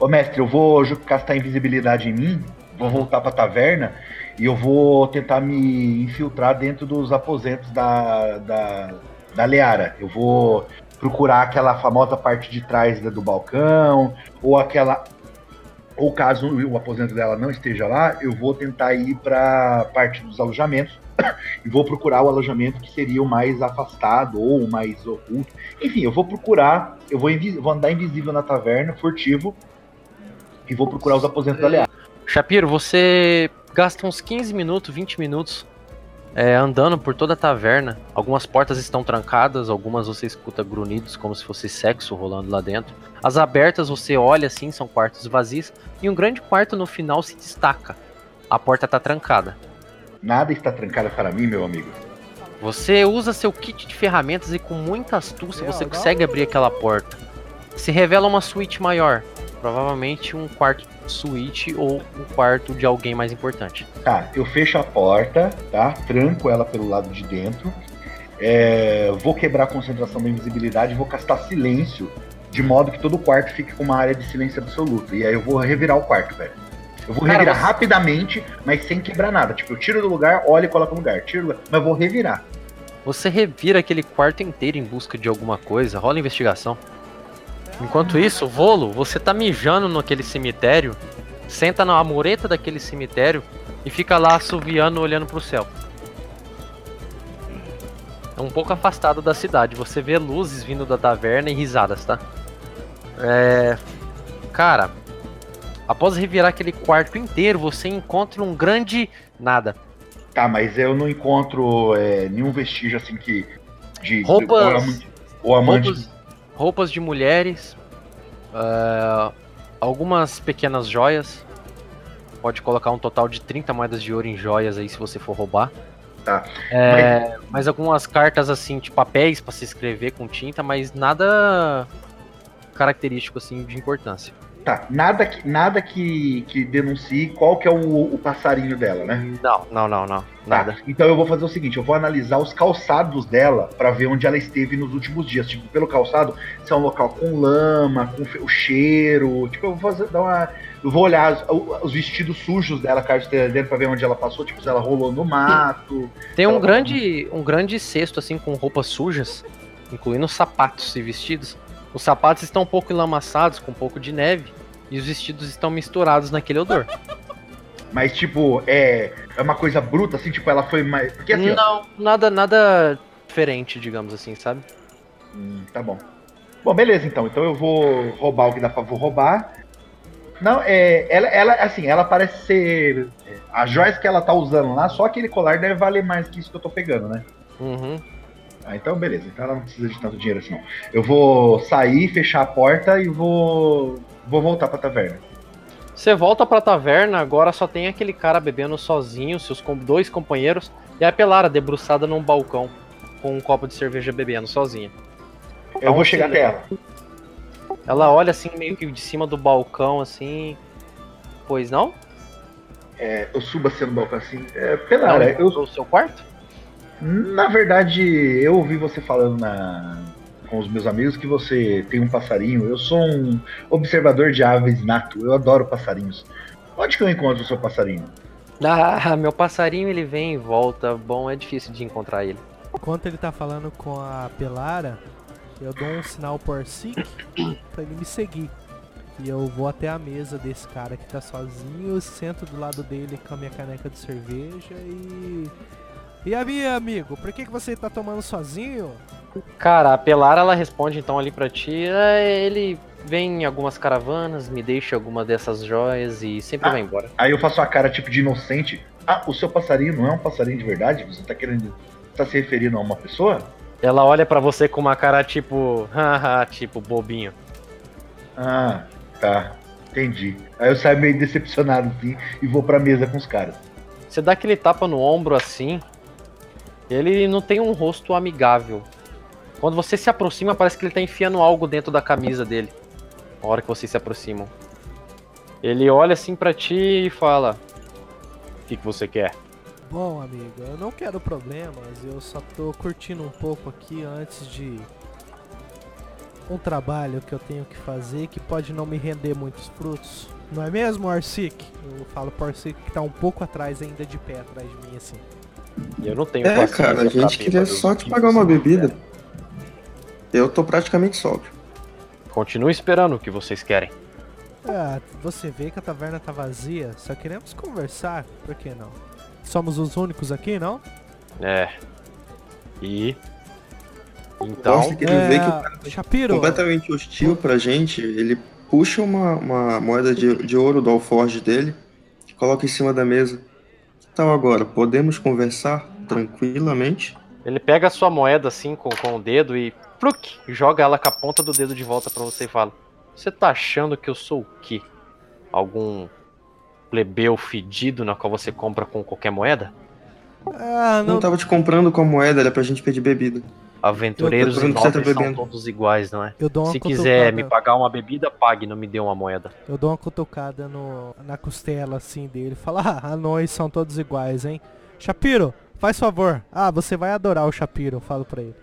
Ô mestre, eu vou castar invisibilidade em mim, vou voltar pra taverna e eu vou tentar me infiltrar dentro dos aposentos da, da, da Leara. Eu vou procurar aquela famosa parte de trás do balcão, ou aquela. Ou caso o aposento dela não esteja lá, eu vou tentar ir pra parte dos alojamentos e vou procurar o alojamento que seria o mais afastado ou o mais oculto. Enfim, eu vou procurar, eu vou, invi- vou andar invisível na taverna, furtivo, e vou procurar os aposentos da Leara. Shapiro, você gasta uns 15 minutos, 20 minutos é, andando por toda a taverna. Algumas portas estão trancadas, algumas você escuta grunhidos como se fosse sexo rolando lá dentro. As abertas você olha assim, são quartos vazios. E um grande quarto no final se destaca. A porta tá trancada. Nada está trancado para mim, meu amigo. Você usa seu kit de ferramentas e com muita astúcia você consegue abrir aquela porta. Se revela uma suíte maior. Provavelmente um quarto suíte ou um quarto de alguém mais importante. Tá, eu fecho a porta, tá? Tranco ela pelo lado de dentro. É, vou quebrar a concentração da invisibilidade e vou castar silêncio, de modo que todo o quarto fique com uma área de silêncio absoluto. E aí eu vou revirar o quarto, velho. Eu vou Cara, revirar você- rapidamente, mas sem quebrar nada. Tipo, eu tiro do lugar, olho e coloco no lugar. Tiro, do lugar, mas vou revirar. Você revira aquele quarto inteiro em busca de alguma coisa, rola investigação. Enquanto isso, Volo, você tá mijando naquele cemitério, senta na mureta daquele cemitério e fica lá assoviando olhando pro céu. É um pouco afastado da cidade, você vê luzes vindo da taverna e risadas, tá? É. Cara, após revirar aquele quarto inteiro, você encontra um grande nada. Tá, mas eu não encontro é, nenhum vestígio assim que. De, Roupas- Ou amante. Ou amante roupas, roupas de mulheres, é, algumas pequenas joias. Pode colocar um total de 30 moedas de ouro em joias aí se você for roubar. Tá. É, mas algumas cartas assim, de papéis pra se escrever com tinta, mas nada característico assim de importância. Tá, nada que, nada que, que denuncie qual que é o, o passarinho dela, né? Não, não, não, não. Tá, Nada. então eu vou fazer o seguinte, eu vou analisar os calçados dela pra ver onde ela esteve nos últimos dias. Tipo, pelo calçado, se é um local com lama, com o cheiro. Tipo, eu vou fazer, dar uma. Eu vou olhar os, os vestidos sujos dela, caso esteja dentro, pra ver onde ela passou, tipo, se ela rolou no mato. Tem um grande, um grande cesto assim com roupas sujas, incluindo sapatos e vestidos. Os sapatos estão um pouco enlamaçados, com um pouco de neve, e os vestidos estão misturados naquele odor. Mas, tipo, é, é uma coisa bruta, assim, tipo, ela foi mais. Porque assim, ó, Não, nada, nada diferente, digamos assim, sabe? Hum, tá bom. Bom, beleza, então. Então eu vou roubar o que dá pra vou roubar. Não, é. Ela, ela, assim, ela parece ser. é, As joias que ela tá usando lá, só aquele colar deve valer mais que isso que eu tô pegando, né? Uhum. Ah, então beleza. Então ela não precisa de tanto dinheiro assim, não. Eu vou sair, fechar a porta e vou. Vou voltar pra taverna. Você volta pra taverna, agora só tem aquele cara bebendo sozinho, seus dois companheiros, e a Pelara debruçada num balcão, com um copo de cerveja bebendo sozinha. Eu vou chegar até ela. Ela olha assim, meio que de cima do balcão, assim. Pois não? É, eu subo assim no balcão assim. É, Pelara, eu, o seu quarto? Na verdade, eu ouvi você falando na- com os meus amigos que você tem um passarinho. Eu sou um observador de aves nato. Eu adoro passarinhos. Onde que eu encontro o seu passarinho? Ah, meu passarinho ele vem e volta. Bom, é difícil de encontrar ele. Enquanto ele tá falando com a Pelara, eu dou um sinal por Arsic pra ele me seguir. E eu vou até a mesa desse cara que tá sozinho, sento do lado dele com a minha caneca de cerveja e. E aí, amigo, por que, que você tá tomando sozinho? Cara, a Pelara ela responde então ali pra ti. "É, Ele vem em algumas caravanas, me deixa alguma dessas joias e sempre Ah. vai embora. Aí eu faço a cara tipo de inocente. Ah, o seu passarinho não é um passarinho de verdade? Você tá querendo. Tá se referindo a uma pessoa? Ela olha pra você com uma cara tipo, haha, tipo bobinho. Ah, tá. Entendi. Aí eu saio meio decepcionado assim e vou pra mesa com os caras. Você dá aquele tapa no ombro assim. Ele não tem um rosto amigável. Quando você se aproxima, parece que ele tá enfiando algo dentro da camisa dele. Na hora que vocês se aproximam. Ele olha assim pra ti e fala: O que, que você quer? Bom, amigo, eu não quero problemas, eu só tô curtindo um pouco aqui antes de um trabalho que eu tenho que fazer que pode não me render muitos frutos. Não é mesmo, Arsic? Eu falo pro Arsic que tá um pouco atrás ainda de pé atrás de mim, assim. E eu não tenho É, cara, a gente queria bêbado. só te pagar uma bebida. quer. Eu tô praticamente sóbrio. Continue esperando o que vocês querem. Ah, você vê que a taverna tá vazia, só queremos conversar, por que não? Somos os únicos aqui, não? É. E. Então. Gosto que ele vê que o cara tá Shapiro, completamente hostil pra gente. Ele puxa uma, uma moeda de, de ouro do alforge dele e coloca em cima da mesa. Então agora, podemos conversar tranquilamente? Ele pega a sua moeda assim com, com o dedo e pluk, joga ela com a ponta do dedo de volta pra você e fala: Você tá achando que eu sou o quê? Algum plebeu fedido na qual você compra com qualquer moeda? ah, Não não, tava te comprando com a moeda, era pra gente pedir bebida. Aventureiros e tá nobres são todos iguais, não é? eu dou uma Se quiser cutucada- me pagar uma bebida, pague, não me dê uma moeda. Eu dou uma cutucada no, na costela assim dele. Fala, ah, anões são todos iguais, hein? Shapiro, faz favor. Ah, você vai adorar o Shapiro, eu falo pra ele.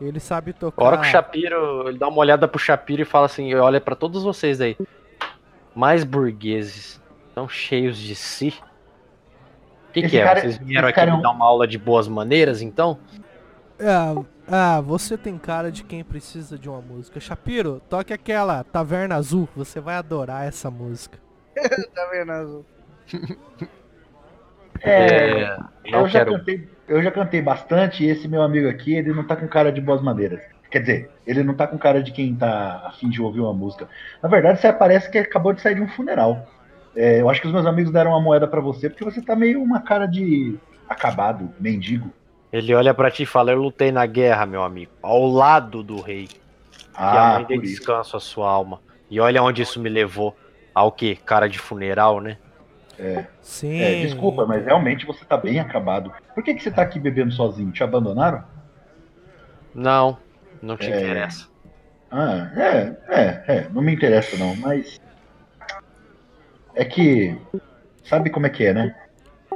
Ele sabe tocar. A hora que o Shapiro, ele dá uma olhada pro Shapiro e fala assim, olha pra todos vocês aí. Mais burgueses, tão cheios de si. O que, que é? cara- Vocês vieram aqui cara é me dar uma aula de boas maneiras, então? Ah, ah, você tem cara de quem precisa de uma música. Shapiro, toque aquela Taverna Azul. Você vai adorar essa música. Taverna Azul. É, não eu, já quero. cantei, eu já cantei bastante e esse meu amigo aqui, ele não tá com cara de boas maneiras. Quer dizer, ele não tá com cara de quem tá afim de ouvir uma música. Na verdade, você parece que acabou de sair de um funeral. É, eu acho que os meus amigos deram uma moeda pra você porque você tá meio uma cara de acabado, mendigo. Ele olha pra ti e fala: Eu lutei na guerra, meu amigo, ao lado do rei. Que a Ah, por isso. descanso à sua alma. E olha onde isso me levou. Ao que? Cara de funeral, né? Sim. É, desculpa, mas realmente você tá bem acabado. Por que, que você tá aqui bebendo sozinho? Te abandonaram? Não, não te É. interessa. Ah, é, é, é, não me interessa não, mas. É que. Sabe como é que é, né?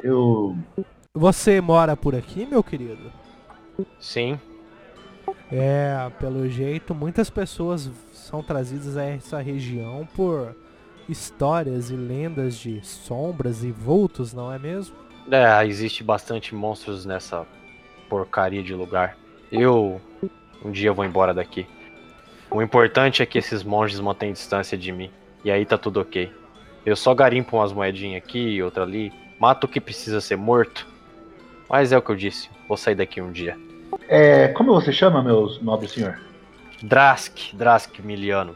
Eu. Você mora por aqui, meu querido? Sim. É, pelo jeito, muitas pessoas são trazidas a essa região por histórias e lendas de sombras e vultos, não é mesmo? É, existe bastante monstros nessa porcaria de lugar. Eu um dia vou embora daqui. O importante é que esses monges mantêm distância de mim. E aí tá tudo ok. Eu só garimpo umas moedinhas aqui e outra ali. Mato o que precisa ser morto. Mas é o que eu disse. Vou sair daqui um dia. É, como você chama, meu nobre senhor? Drask, Drask Miliano.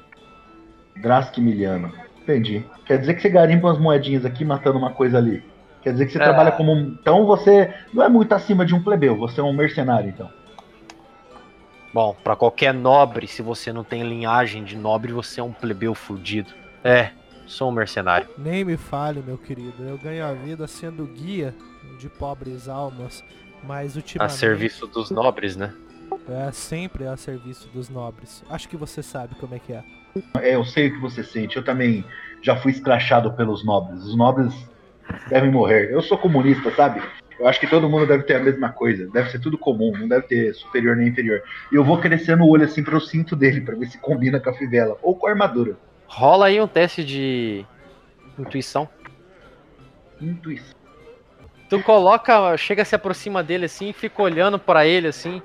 Drask Miliano. Entendi. Quer dizer que você garimpa umas moedinhas aqui matando uma coisa ali. Quer dizer que você É. trabalha como um. Então você não é muito acima de um plebeu, você é um mercenário, então. Bom, pra qualquer nobre, se você não tem linhagem de nobre, você é um plebeu fudido. É, sou um mercenário. Nem me fale, meu querido. Eu ganho a vida sendo guia de pobres almas, mas A ultimamente serviço dos nobres, né? é sempre a serviço dos nobres. Acho que você sabe como é que é. É, eu sei o que você sente. Eu também já fui escrachado pelos nobres. Os nobres devem morrer. Eu sou comunista, sabe? Eu acho que todo mundo deve ter a mesma coisa. Deve ser tudo comum, não deve ter superior nem inferior. E eu vou crescendo o olho assim para o cinto dele, para ver se combina com a fivela ou com a armadura. Rola aí um teste de intuição. Intuição. Tu coloca, chega, se aproxima dele assim, fica olhando pra ele assim.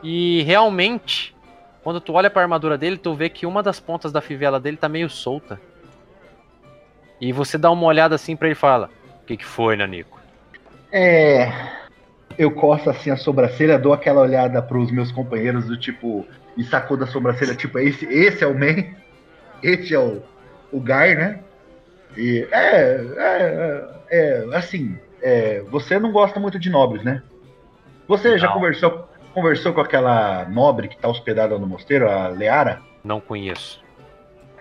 E realmente, quando tu olha pra armadura dele, tu vê que uma das pontas da fivela dele tá meio solta. E você dá uma olhada assim pra ele e fala: O que, que foi, Nanico? É. Eu coço assim a sobrancelha, dou aquela olhada pros meus companheiros do tipo. E sacou da sobrancelha, tipo, esse, esse é o man, esse é o, o Guy, né? E é, é, é, é, assim, é, você não gosta muito de nobres, né? Você já Não. conversou, conversou com aquela nobre que tá hospedada no mosteiro, a Leara? Não conheço.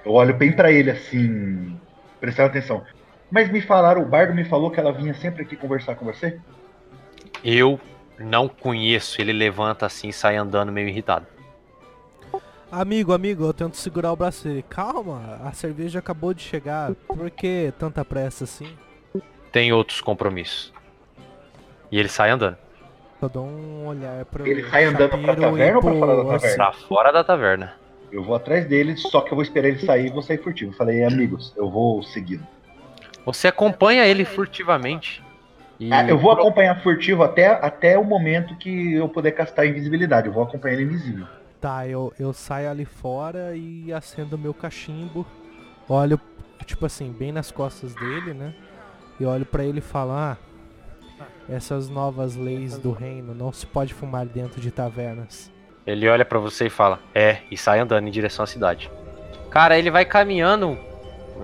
Eu olho bem pra ele assim, prestando atenção. Mas me falaram, o bardo me falou que ela vinha sempre aqui conversar com você? Eu não conheço. Ele levanta assim e sai andando meio irritado. Amigo, amigo, eu tento segurar o braço dele. Calma, a cerveja acabou de chegar. Por que tanta pressa assim? Tem outros compromissos. E ele sai andando. Eu dou um olhar pro Ele sai andando pra taverna ou pra fora da taverna? Pra fora da taverna. Eu vou atrás dele, só que eu vou esperar ele sair e vou sair furtivo. Falei, amigos, eu vou seguindo. Você acompanha ele furtivamente. E Ah, eu vou acompanhar furtivo até, até o momento que eu puder castar invisibilidade. Eu vou acompanhar ele invisível. Tá, eu, eu saio ali fora e acendo meu cachimbo. Olho, tipo assim, bem nas costas dele, né? E olho pra ele falo, ah, essas novas leis do reino, não se pode fumar dentro de tavernas. Ele olha pra você e fala: É, e sai andando em direção à cidade. Cara, ele vai caminhando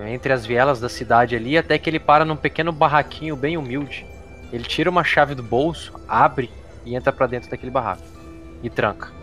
entre as vielas da cidade ali até que ele para num pequeno barraquinho bem humilde. Ele tira uma chave do bolso, abre e entra pra dentro daquele barraco e tranca.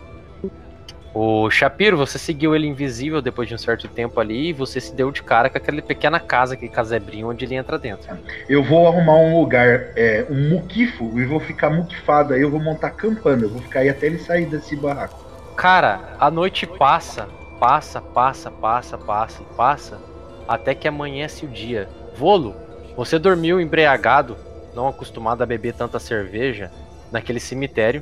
O Shapiro, você seguiu ele invisível depois de um certo tempo ali e você se deu de cara com aquela pequena casa, aquele casebrinho onde ele entra dentro. Eu vou arrumar um lugar, é, um muquifo, e vou ficar muquifado. Aí eu vou montar campana. Eu vou ficar aí até ele sair desse barraco. Cara, a noite passa, passa, passa, passa, passa, passa, até que amanhece o dia. Volo, você dormiu embriagado, não acostumado a beber tanta cerveja, naquele cemitério.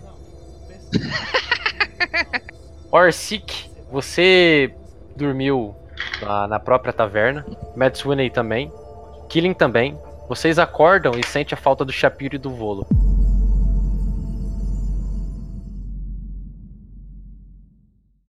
Orsic, você dormiu na, na própria taverna. Matt também. Killing também. Vocês acordam e sentem a falta do Shapiro e do Volo.